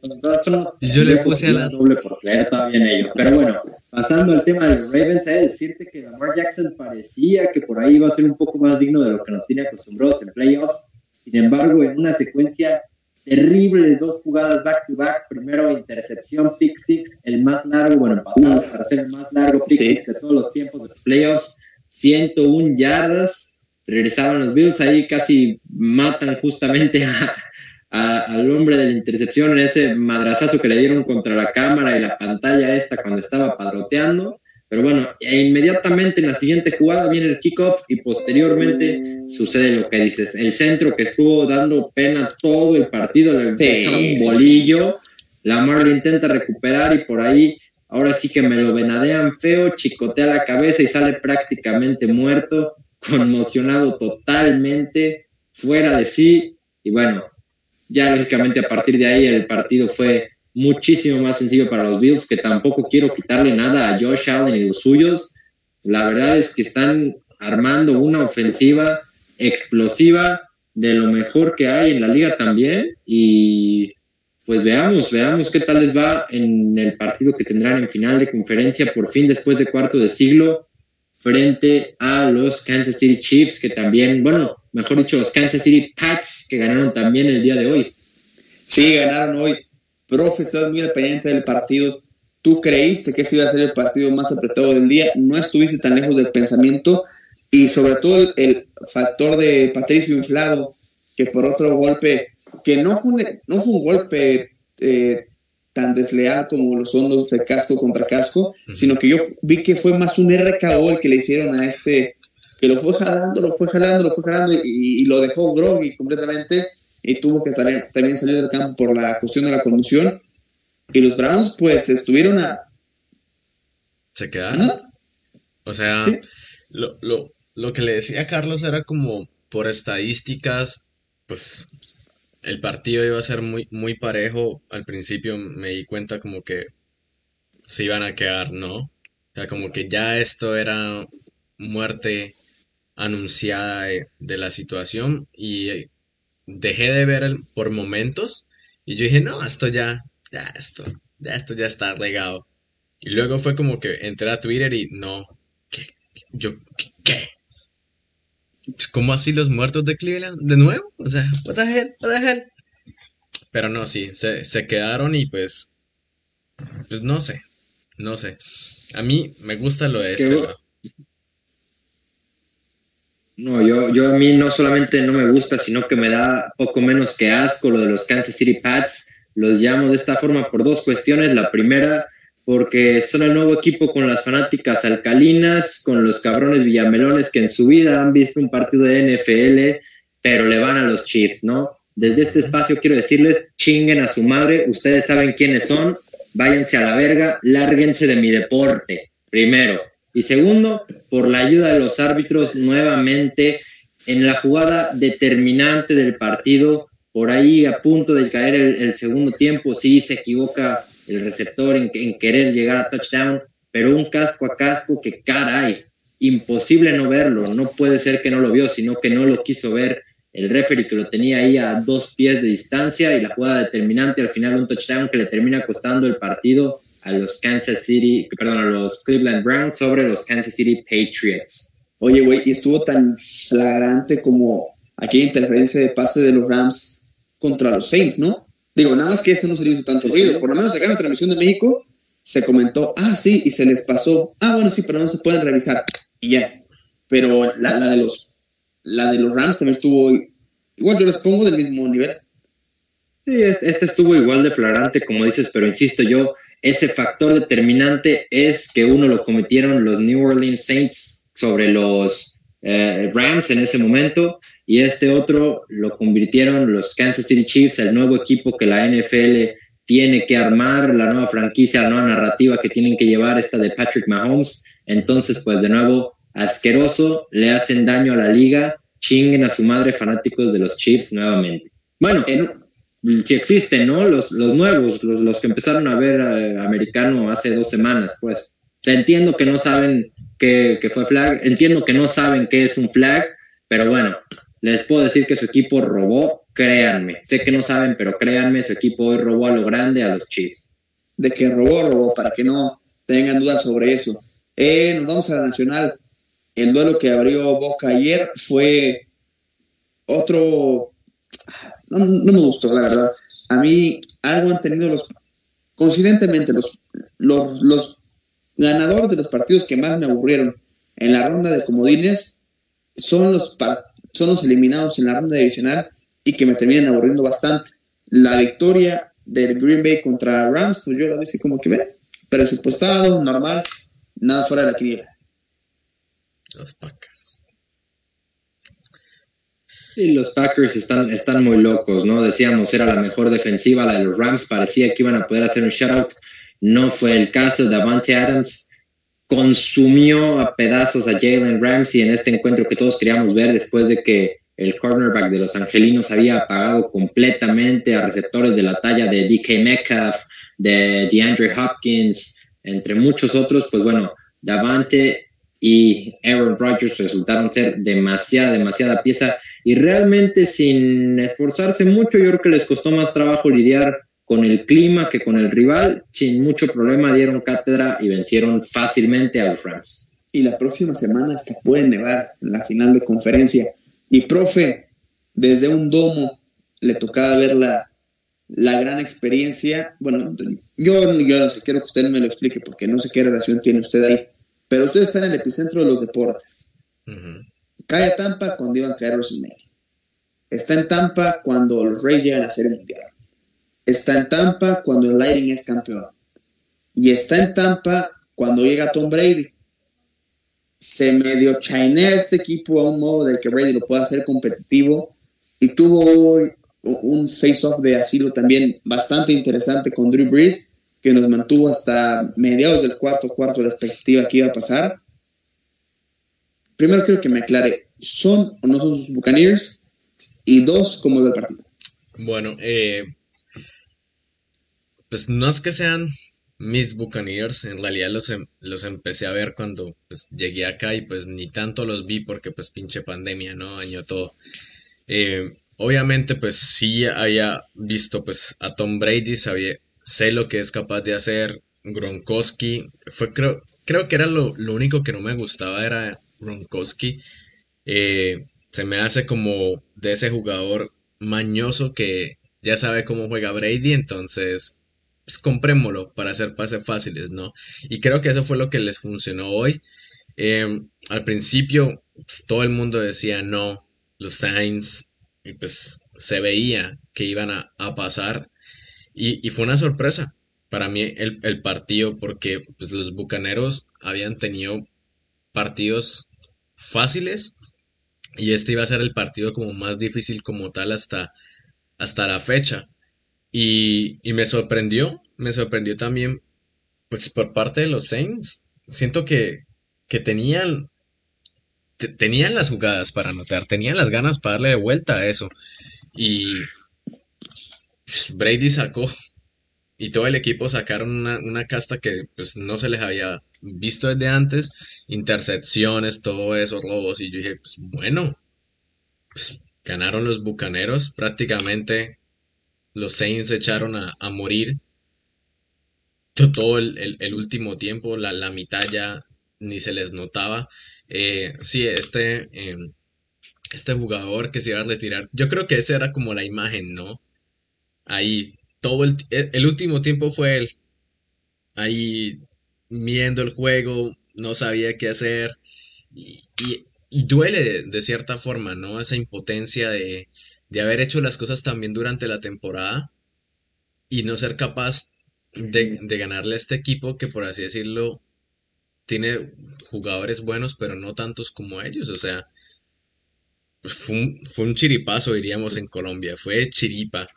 Y yo le puse a la doble por creer bien ellos. Pero bueno, pasando al tema de los Ravens, hay decirte que Lamar Jackson parecía que por ahí iba a ser un poco más digno de lo que nos tiene acostumbrados en playoffs. Sin embargo, en una secuencia terrible de dos jugadas back to back, primero intercepción, pick six, el más largo, bueno, para ser el más largo pick six de todos los tiempos de los playoffs, 101 yardas, regresaron los Bills, ahí casi matan justamente a, al hombre de la intercepción en ese madrazazo que le dieron contra la cámara y la pantalla esta cuando estaba padroteando. Pero bueno, e inmediatamente en la siguiente jugada viene el kickoff y posteriormente sucede lo que dices. El centro que estuvo dando pena todo el partido, le echa un bolillo. Lamar lo intenta recuperar y por ahí ahora sí que me lo venadean feo, chicotea la cabeza y sale prácticamente muerto, conmocionado totalmente, fuera de sí. Y bueno, ya lógicamente a partir de ahí el partido fue muchísimo más sencillo para los Bills, que tampoco quiero quitarle nada a Josh Allen y los suyos. La verdad es que están armando una ofensiva explosiva de lo mejor que hay en la liga también y pues veamos, veamos qué tal les va en el partido que tendrán en final de conferencia por fin después de cuarto de siglo frente a los Kansas City Chiefs que también, bueno, mejor dicho, los Kansas City Pats, que ganaron también el día de hoy. Sí, ganaron hoy. Profe, muy dependiente del partido. Tú creíste que ese iba a ser el partido más apretado del día, no estuviste tan lejos del pensamiento y sobre todo el, factor de Patricio Inflado, que por otro golpe, que no fue un, no fue un golpe eh, tan desleal como lo son los de casco contra casco, sino que yo vi que fue más un RKO el que le hicieron a este que lo fue jalando, lo fue jalando, lo fue jalando y, lo dejó groggy completamente y tuvo que también salir del campo por la cuestión de la conmoción. Y los Browns pues estuvieron a... Se quedaron. O sea, lo, lo, lo que le decía a Carlos era como por estadísticas, pues el partido iba a ser muy, muy parejo. Al principio me di cuenta como que se iban a quedar, ¿no? O sea, como que ya esto era muerte anunciada de, la situación y dejé de ver por momentos y yo dije, no, esto ya, ya, esto, ya, esto ya está regado. Y luego fue como que entré a Twitter y no, ¿qué? Yo, ¿qué? ¿Cómo así los muertos de Cleveland? ¿De nuevo? O sea, what the hell, what the hell? Pero no, sí, se, se quedaron y pues, pues no sé, no sé. A mí me gusta lo de este no, yo, yo a mí no solamente no me gusta, sino que me da poco menos que asco lo de los Kansas City Pats. Los llamo de esta forma por dos cuestiones. La primera, porque son el nuevo equipo con las fanáticas alcalinas, con los cabrones villamelones que en su vida han visto un partido de NFL, pero le van a los Chiefs, ¿no? Desde este espacio quiero decirles, chinguen a su madre, ustedes saben quiénes son, váyanse a la verga, lárguense de mi deporte, primero. Y segundo, por la ayuda de los árbitros nuevamente en la jugada determinante del partido, por ahí a punto de caer el, segundo tiempo, sí se equivoca el receptor en, querer llegar a touchdown, pero un casco a casco que caray, imposible no verlo, no puede ser que no lo vio, sino que no lo quiso ver el referee que lo tenía ahí a dos pies de distancia y la jugada determinante al final un touchdown que le termina costando el partido a los Kansas City, perdón, a los Cleveland Browns sobre los Kansas City Patriots. Oye, güey, y estuvo tan flagrante como aquella interferencia de pase de los Rams contra los Saints, ¿no? Digo, nada más que este no se le hizo tanto ruido. Por lo menos acá en la transmisión de México se comentó, ah, sí, y se les pasó. Ah, bueno, sí, pero no se pueden revisar. Y ya. Pero la, la de los la de los Rams también estuvo igual, yo las pongo del mismo nivel. Sí, este estuvo igual de flagrante, como dices, pero insisto yo, ese factor determinante es que uno lo cometieron los New Orleans Saints sobre los eh, Rams en ese momento y este otro lo convirtieron los Kansas City Chiefs, el nuevo equipo que la NFL tiene que armar, la nueva franquicia, la nueva narrativa que tienen que llevar, esta de Patrick Mahomes. Entonces, pues de nuevo, asqueroso, le hacen daño a la liga, chinguen a su madre fanáticos de los Chiefs nuevamente. Bueno, si existen, ¿no? Los, los nuevos, los, que empezaron a ver eh, americano hace dos semanas, pues. Entiendo que no saben qué, fue flag, entiendo que no saben qué es un flag, pero bueno, les puedo decir que su equipo robó, créanme. Sé que no saben, pero créanme, su equipo hoy robó a lo grande a los Chiefs. De que robó, robó, para que no tengan dudas sobre eso. Eh, nos vamos a la Nacional. El duelo que abrió Boca ayer fue otro no, me gustó, la verdad. A mí algo han tenido los, coincidentemente, los, los, los ganadores de los partidos que más me aburrieron en la ronda de comodines son los, son los eliminados en la ronda divisional y que me terminan aburriendo bastante. La victoria del Green Bay contra Rams, pues yo la vi como que ve, presupuestado, normal, nada fuera de la quiniela. Los Packers. Sí, los Packers están, están muy locos, ¿no? Decíamos, era la mejor defensiva, la de los Rams, parecía que iban a poder hacer un shutout. No fue el caso. Davante Adams consumió a pedazos a Jalen Ramsey en este encuentro que todos queríamos ver después de que el cornerback de los angelinos había apagado completamente a receptores de la talla de DK Metcalf, de DeAndre Hopkins, entre muchos otros. Pues bueno, Davante y Aaron Rodgers resultaron ser demasiada, demasiada pieza y realmente sin esforzarse mucho, yo creo que les costó más trabajo lidiar con el clima que con el rival. Sin mucho problema dieron cátedra y vencieron fácilmente a los Rams. Y la próxima semana hasta puede nevar la final de conferencia. Y profe, desde un domo le tocaba ver la, la gran experiencia. Bueno, yo, yo no sé, quiero que usted me lo explique porque no sé qué relación tiene usted ahí. Pero usted está en el epicentro de los deportes. Cae a Tampa cuando iban a caer los medio. Está en Tampa cuando los Reyes llegan a ser mundial. Está en Tampa cuando el Lightning es campeón. Y está en Tampa cuando llega Tom Brady. Se medio chainea este equipo a un modo de que Brady lo pueda hacer competitivo. Y tuvo un face-off de asilo también bastante interesante con Drew Brees, que nos mantuvo hasta mediados del cuarto cuarto de la expectativa que iba a pasar primero quiero que me aclare, ¿son o no son sus Buccaneers? Y dos, ¿cómo es el partido? Bueno, eh, pues no es que sean mis Buccaneers, en realidad los, em, los empecé a ver cuando pues, llegué acá y pues ni tanto los vi porque pues pinche pandemia, ¿no? Año todo. Eh, obviamente pues sí había visto pues a Tom Brady, sabía, sé lo que es capaz de hacer Gronkowski, fue creo, creo que era lo, lo único que no me gustaba era Gronkowski, eh, se me hace como de ese jugador mañoso que ya sabe cómo juega Brady, entonces pues comprémoslo para hacer pases fáciles, ¿no? Y creo que eso fue lo que les funcionó hoy. Em, al principio pues, todo el mundo decía no, los Saints, y pues se veía que iban a, pasar. Y, fue una sorpresa para mí el, el partido porque pues, los Bucaneros habían tenido partidos fáciles y este iba a ser el partido como más difícil como tal hasta, hasta la fecha. Y, me sorprendió, me sorprendió también, pues por parte de los Saints. Siento que, que tenían, tenían las jugadas para anotar, tenían las ganas para darle de vuelta a eso. Y pues, Brady sacó y todo el equipo sacaron una, casta que pues no se les había visto desde antes, intercepciones, todo eso, robos, y yo dije, pues bueno, pues, ganaron los Bucaneros, prácticamente los Saints echaron a, morir todo el, último tiempo, la, la, mitad ya ni se les notaba. Eh, sí, este, em, este jugador que se iba a retirar, yo creo que esa era como la imagen, ¿no? Ahí todo el, el último tiempo fue él ahí viendo el juego, no sabía qué hacer y, duele de, cierta forma, ¿no? Esa impotencia de, de haber hecho las cosas también durante la temporada y no ser capaz de, de, ganarle a este equipo que por así decirlo tiene jugadores buenos pero no tantos como ellos, o sea, fue un, fue un chiripazo diríamos en Colombia, fue chiripa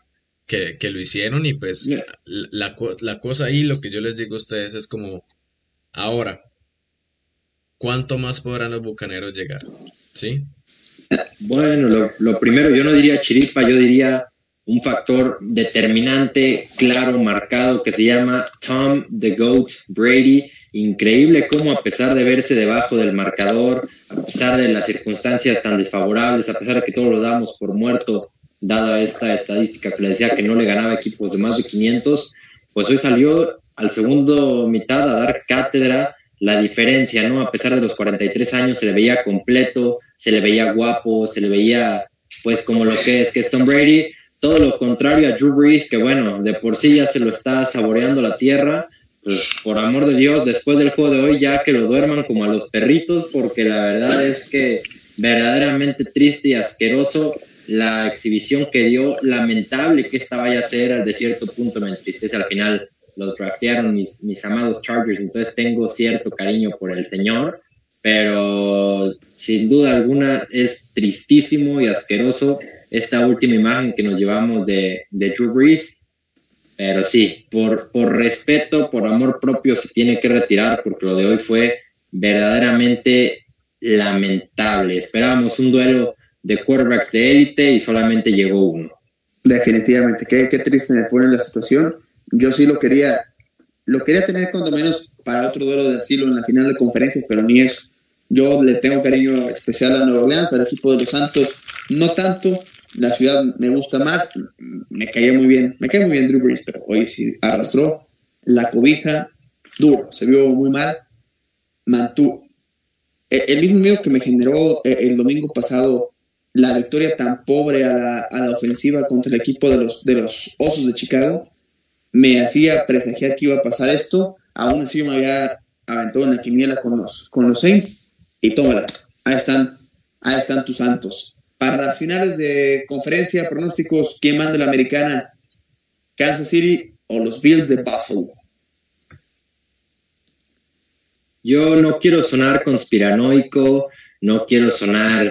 que, lo hicieron y pues la, la, cosa ahí, lo que yo les digo a ustedes es como, ahora, ¿cuánto más podrán los bucaneros llegar? ¿Sí? Bueno, lo, lo primero, yo no diría chiripa, yo diría un factor determinante, claro, marcado, que se llama Tom the Goat Brady. Increíble cómo a pesar de verse debajo del marcador, a pesar de las circunstancias tan desfavorables, a pesar de que todos lo damos por muerto, dada esta estadística que le decía que no le ganaba equipos de más de 500, pues hoy salió al segundo mitad a dar cátedra la diferencia, ¿no? A pesar de los 43 años se le veía completo, se le veía guapo, se le veía pues como lo que es que es Tom Brady, todo lo contrario a Drew Brees, que bueno, de por sí ya se lo está saboreando la tierra, pues por amor de Dios, después del juego de hoy ya que lo duerman como a los perritos, porque la verdad es que verdaderamente triste y asqueroso la exhibición que dio, lamentable que esta vaya a ser, de cierto punto me entristece, al final los draftearon mis, mis amados Chargers, entonces tengo cierto cariño por el señor, pero sin duda alguna es tristísimo y asqueroso esta última imagen que nos llevamos de, de Drew Brees, pero sí, por, por respeto, por amor propio se tiene que retirar porque lo de hoy fue verdaderamente lamentable. Esperábamos un duelo de quarterbacks de élite y solamente llegó uno. Definitivamente, qué, qué triste me pone la situación. Yo sí lo quería, lo quería tener cuando menos para otro duelo de asilo en la final de conferencias, pero ni eso. Yo le tengo cariño especial a Nueva Orleans, al equipo de los Santos, no tanto. La ciudad me gusta más, me caía muy bien, me cae muy bien Drew Brees, pero hoy sí arrastró la cobija duro, se vio muy mal, mantuvo. E, el mismo miedo que me generó eh, el domingo pasado la victoria tan pobre a la, a la, ofensiva contra el equipo de los, de los Osos de Chicago me hacía presagiar que iba a pasar esto. Aún así yo me había aventado en la quiniela con los, con los Saints y tómala, ahí están, ahí están tus santos. Para las finales de conferencia, pronósticos, ¿quién manda la americana? ¿Kansas City o los Bills de Buffalo? Yo no quiero sonar conspiranoico, no quiero sonar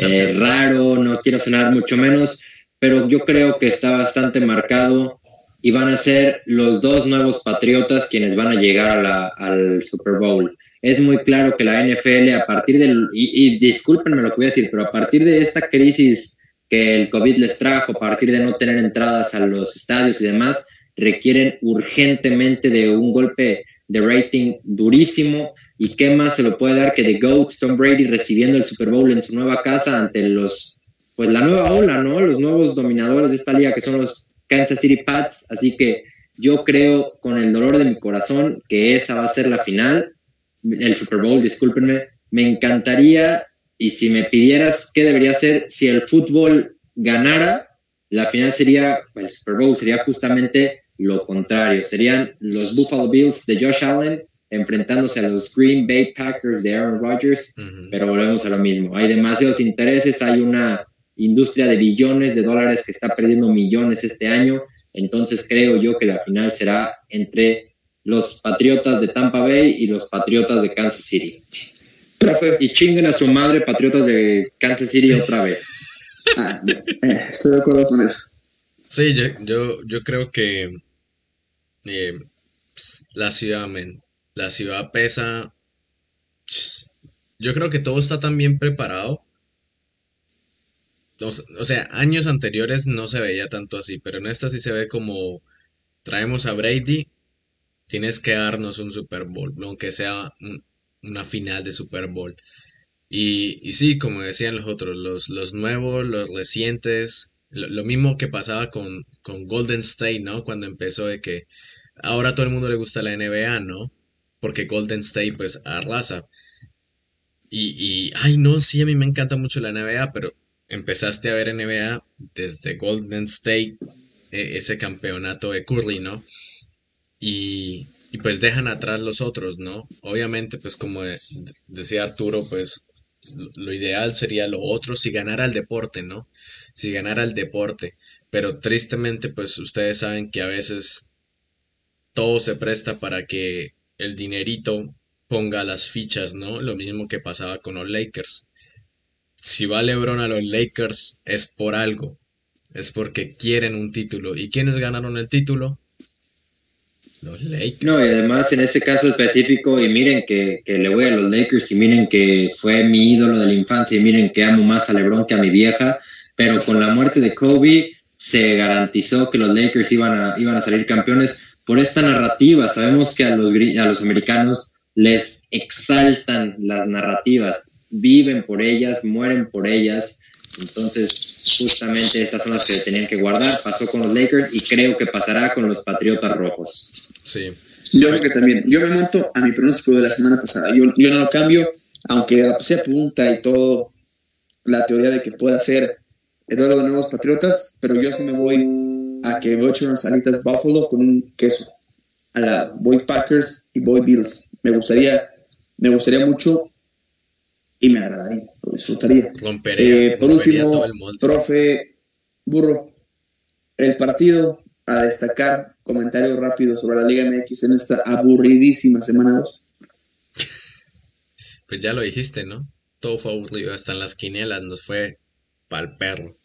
eh, raro, no quiero sonar mucho menos, pero yo creo que está bastante marcado y van a ser los dos nuevos Patriotas quienes van a llegar al Super Bowl. Es muy claro que la NFL a partir del, y, y discúlpenme lo que voy a decir, pero a partir de esta crisis que el COVID les trajo, a partir de no tener entradas a los estadios y demás, requieren urgentemente de un golpe de rating durísimo ¿Y qué más se lo puede dar que The GOAT, Tom Brady, recibiendo el Super Bowl en su nueva casa ante los, pues la nueva ola, ¿no? Los nuevos dominadores de esta liga que son los Kansas City Pats. Así que yo creo con el dolor de mi corazón que esa va a ser la final, el Super Bowl, discúlpenme. Me encantaría, y si me pidieras qué debería ser, si el fútbol ganara, la final sería, el Super Bowl sería justamente lo contrario. Serían los Buffalo Bills de Josh Allen enfrentándose a los Green Bay Packers de Aaron Rodgers, pero volvemos a lo mismo. Hay demasiados intereses, hay una industria de billones de dólares que está perdiendo millones este año, entonces creo yo que la final será entre los Patriotas de Tampa Bay y los Patriotas de Kansas City. Y chinguen a su madre Patriotas de Kansas City otra vez. Ah, eh, estoy de acuerdo con eso. Sí, yo, yo, creo que eh, la ciudad, la ciudad pesa Yo creo que todo está tan bien preparado. O sea, años anteriores no se veía tanto así, pero en esta sí se ve como traemos a Brady, tienes que darnos un Super Bowl, aunque sea una final de Super Bowl. Y, y sí, como decían los otros, los, los nuevos, los recientes, lo, mismo que pasaba con, con Golden State, ¿no? Cuando empezó de que ahora a todo el mundo le gusta la NBA, ¿no? Porque Golden State pues arrasa. Y, y, ay no, sí, a mí me encanta mucho la NBA, pero empezaste a ver NBA desde Golden State, e, ese campeonato de Curry, ¿no? Y, y pues dejan atrás los otros, ¿no? Obviamente, pues como decía Arturo, pues lo ideal sería lo otro si ganara el deporte, ¿no? Si ganara el deporte. Pero tristemente, pues ustedes saben que a veces todo se presta para que el dinerito ponga las fichas, ¿no? Lo mismo que pasaba con los Lakers. Si va LeBron a los Lakers es por algo. Es porque quieren un título. ¿Y quiénes ganaron el título? Los Lakers. No, y además en ese caso específico, y miren que, le voy a los Lakers, y miren que fue mi ídolo de la infancia, y miren que amo más a LeBron que a mi vieja, pero con la muerte de Kobe se garantizó que los Lakers iban a, iban a salir campeones por esta narrativa. Sabemos que a los, a los americanos les exaltan las narrativas, viven por ellas, mueren por ellas. Entonces, justamente estas son las que tenían que guardar. Pasó con los Lakers y creo que pasará con los Patriotas Rojos. Sí. Yo creo que también. Yo me monto a mi pronóstico de la semana pasada. Yo, yo no lo cambio, aunque se apunta y todo la teoría de que pueda ser el duelo de nuevos Patriotas, pero yo sí me voy a que voy a echar unas salitas Buffalo con un queso. A la voy Packers y voy Bills. Me gustaría, me gustaría mucho y me agradaría, lo disfrutaría. Eh, por último, profe Burro, el partido a destacar, comentario rápido sobre la Liga MX en esta aburridísima semana 2. Pues ya lo dijiste, ¿no? Todo fue aburrido, hasta en las quinielas nos fue pa'l perro.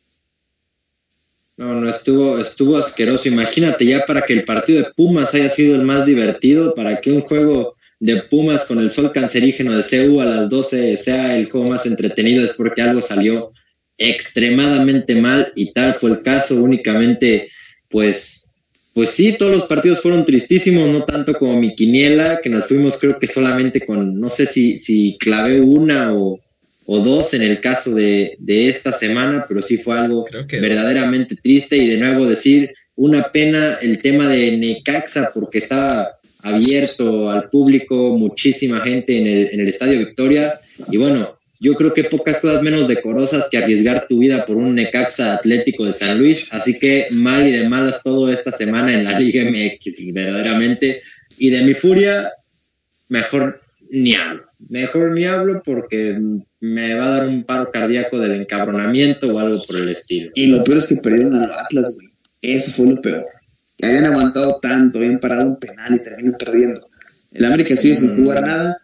No, no, estuvo, estuvo asqueroso. Imagínate ya para que el partido de Pumas haya sido el más divertido, para que un juego de Pumas con el sol cancerígeno de CU a las 12 sea el juego más entretenido, es porque algo salió extremadamente mal y tal fue el caso. Únicamente, pues, pues sí, todos los partidos fueron tristísimos, no tanto como mi quiniela, que nos fuimos creo que solamente con, no sé si, si clavé una o, o dos en el caso de, esta semana, pero sí fue algo verdaderamente triste y de nuevo decir una pena el tema de Necaxa porque estaba abierto al público, muchísima gente en el, en el Estadio Victoria y bueno, yo creo que pocas cosas menos decorosas que arriesgar tu vida por un Necaxa Atlético de San Luis, así que mal y de malas todo esta semana en la Liga MX, verdaderamente. Y de mi furia, mejor ni hablo. Mejor ni hablo porque me va a dar un paro cardíaco del encabronamiento o algo por el estilo. Y lo peor es que perdieron al Atlas, güey. Eso fue lo peor. Habían aguantado tanto, habían parado un penal y terminan perdiendo. El América sigue sin jugar nada.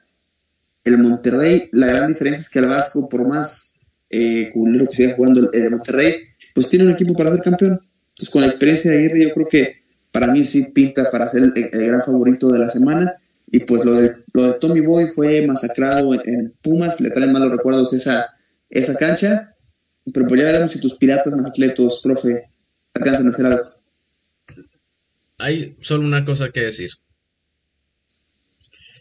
El Monterrey, la gran diferencia es que el Vasco, por más eh, culero que siga jugando el, Monterrey, pues tiene un equipo para ser campeón. Entonces, con la experiencia de Aguirre, yo creo que para mí sí pinta para ser el gran favorito de la semana y pues lo de, lo de Tommy Boy fue masacrado en, Pumas, le traen malos recuerdos esa, esa cancha. Pero pues ya veremos si tus piratas atletos, profe, alcanzan a hacer algo. Hay solo una cosa que decir.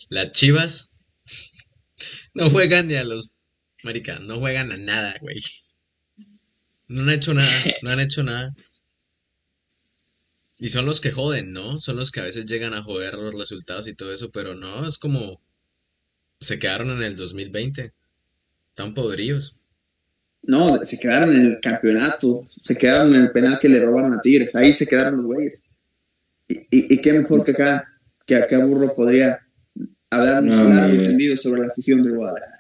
Las chivas no juegan ni a los. Marica, no juegan a nada, güey. No han hecho nada, no han hecho nada. Y son los que joden, ¿no? Son los que a veces llegan a joder los resultados y todo eso, pero no, es como se quedaron en el 2020, tan podridos. No, se quedaron en el campeonato, se quedaron en el penal que le robaron a Tigres, ahí se quedaron los güeyes. Y, y, qué mejor que acá, que acá Burro podría hablarnos no, largo entendido sobre la afición de Guadalajara.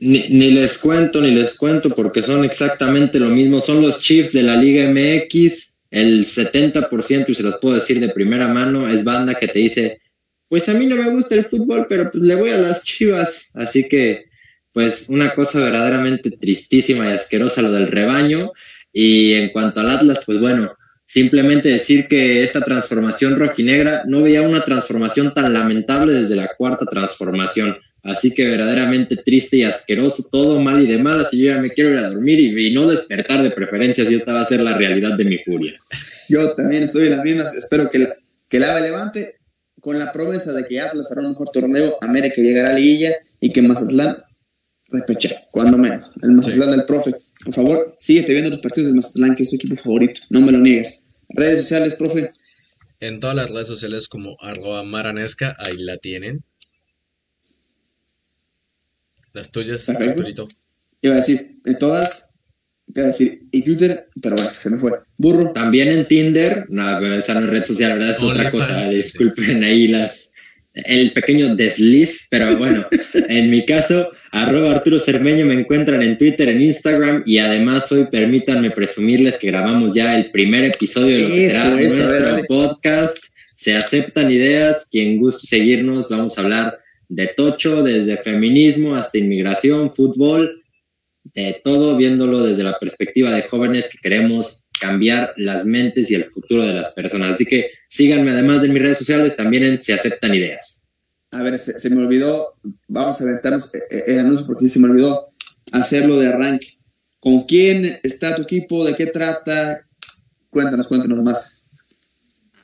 Ni, ni, les cuento, ni les cuento, porque son exactamente lo mismo. Son los Chiefs de la Liga MX el 70%, y se los puedo decir de primera mano, es banda que te dice, pues a mí no me gusta el fútbol, pero pues le voy a las chivas. Así que, pues una cosa verdaderamente tristísima y asquerosa lo del rebaño. Y en cuanto al Atlas, pues bueno, simplemente decir que esta transformación rojinegra no veía una transformación tan lamentable desde la cuarta transformación. Así que verdaderamente triste y asqueroso, todo mal y de malas. Y yo ya me quiero ir a dormir y, y no despertar de preferencias. Y esta va a ser la realidad de mi furia. Yo también estoy en las mismas. Espero que la, que la AVE levante con la promesa de que Atlas hará un mejor torneo, América llegará a la liguilla y que Mazatlán repecha, cuando menos. El Mazatlán del profe. Por favor, síguete viendo los partidos del Mazatlán, que es tu equipo favorito. No me lo niegues. Redes sociales, profe. En todas las redes sociales como arroba maranesca, ahí la tienen. Las tuyas. Arturito. Iba a decir, de todas, iba a decir, y Twitter, pero bueno, se me fue. Burro. También en Tinder, no, pero esa no es red social, verdad es otra cosa. Disculpen ahí las el pequeño desliz, pero bueno, en mi caso, arroba Arturo Cermeño me encuentran en Twitter, en Instagram y además hoy permítanme presumirles que grabamos ya el primer episodio de lo que será nuestro podcast. Se aceptan ideas, quien guste seguirnos, vamos a hablar de tocho, desde feminismo hasta inmigración, fútbol, de todo, viéndolo desde la perspectiva de jóvenes que queremos cambiar las mentes y el futuro de las personas. Así que síganme además de mis redes sociales, también en Se Aceptan Ideas. A ver, se, se me olvidó, vamos a aventarnos eh, eh, el anuncio porque se me olvidó hacerlo de arranque. ¿Con quién está tu equipo? ¿De qué trata? Cuéntanos, cuéntanos más.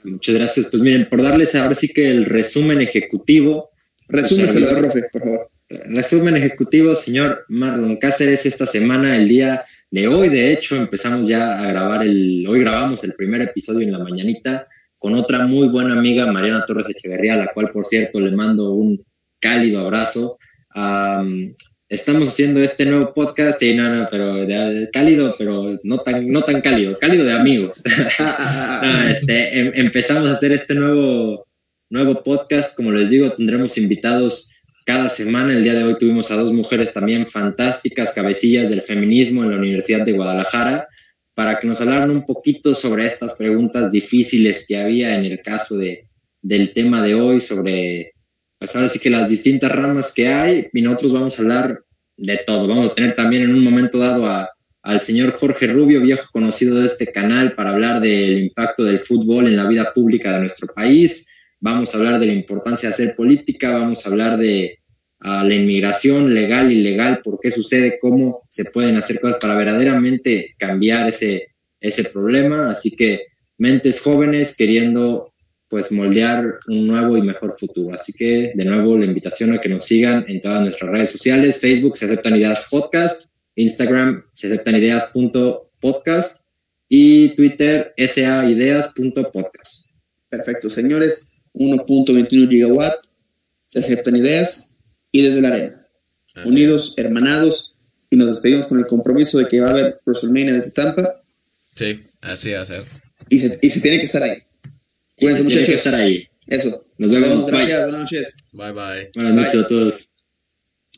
Muchas gracias. Pues miren, por darles ahora sí que el resumen ejecutivo. Resúmeselo, al profe, por favor. Resumen ejecutivo, señor Marlon Cáceres, esta semana, el día de hoy, de hecho, empezamos ya a grabar el, hoy grabamos el primer episodio en la mañanita con otra muy buena amiga, Mariana Torres Echeverría, a la cual, por cierto, le mando un cálido abrazo. Am, estamos haciendo este nuevo podcast, sí, no, no, pero cálido, pero no tan, no tan cálido, cálido de amigos. Este, em- empezamos a hacer este nuevo, nuevo podcast. Como les digo, tendremos invitados cada semana. El día de hoy tuvimos a dos mujeres también fantásticas, cabecillas del feminismo en la Universidad de Guadalajara, para que nos hablaran un poquito sobre estas preguntas difíciles que había en el caso de, del tema de hoy, sobre, pues ahora sí que las distintas ramas que hay. Y nosotros vamos a hablar de todo. Vamos a tener también en un momento dado a, al señor Jorge Rubio, viejo conocido de este canal, para hablar del impacto del fútbol en la vida pública de nuestro país. Vamos a hablar de la importancia de hacer política, vamos a hablar de ah, la inmigración legal, ilegal, por qué sucede, cómo se pueden hacer cosas para verdaderamente cambiar ese, ese problema. Así que mentes jóvenes queriendo pues moldear un nuevo y mejor futuro. Así que de nuevo la invitación a que nos sigan en todas nuestras redes sociales, Facebook se aceptan ideas podcast, Instagram se aceptan ideas.podcast y Twitter saideas.podcast. Perfecto, señores. 1.21 gigawatt. Se aceptan ideas y desde la arena. Así Unidos, hermanados. Y nos despedimos con el compromiso de que va a haber WrestleMania desde Tampa. Sí, así va a ser. Y se, y se tiene que estar ahí. Cuídense, Tiene que muchachos. estar ahí. Eso. Nos vemos. Bye. Gracias. Buenas noches. Bye bye. Buenas noches a todos.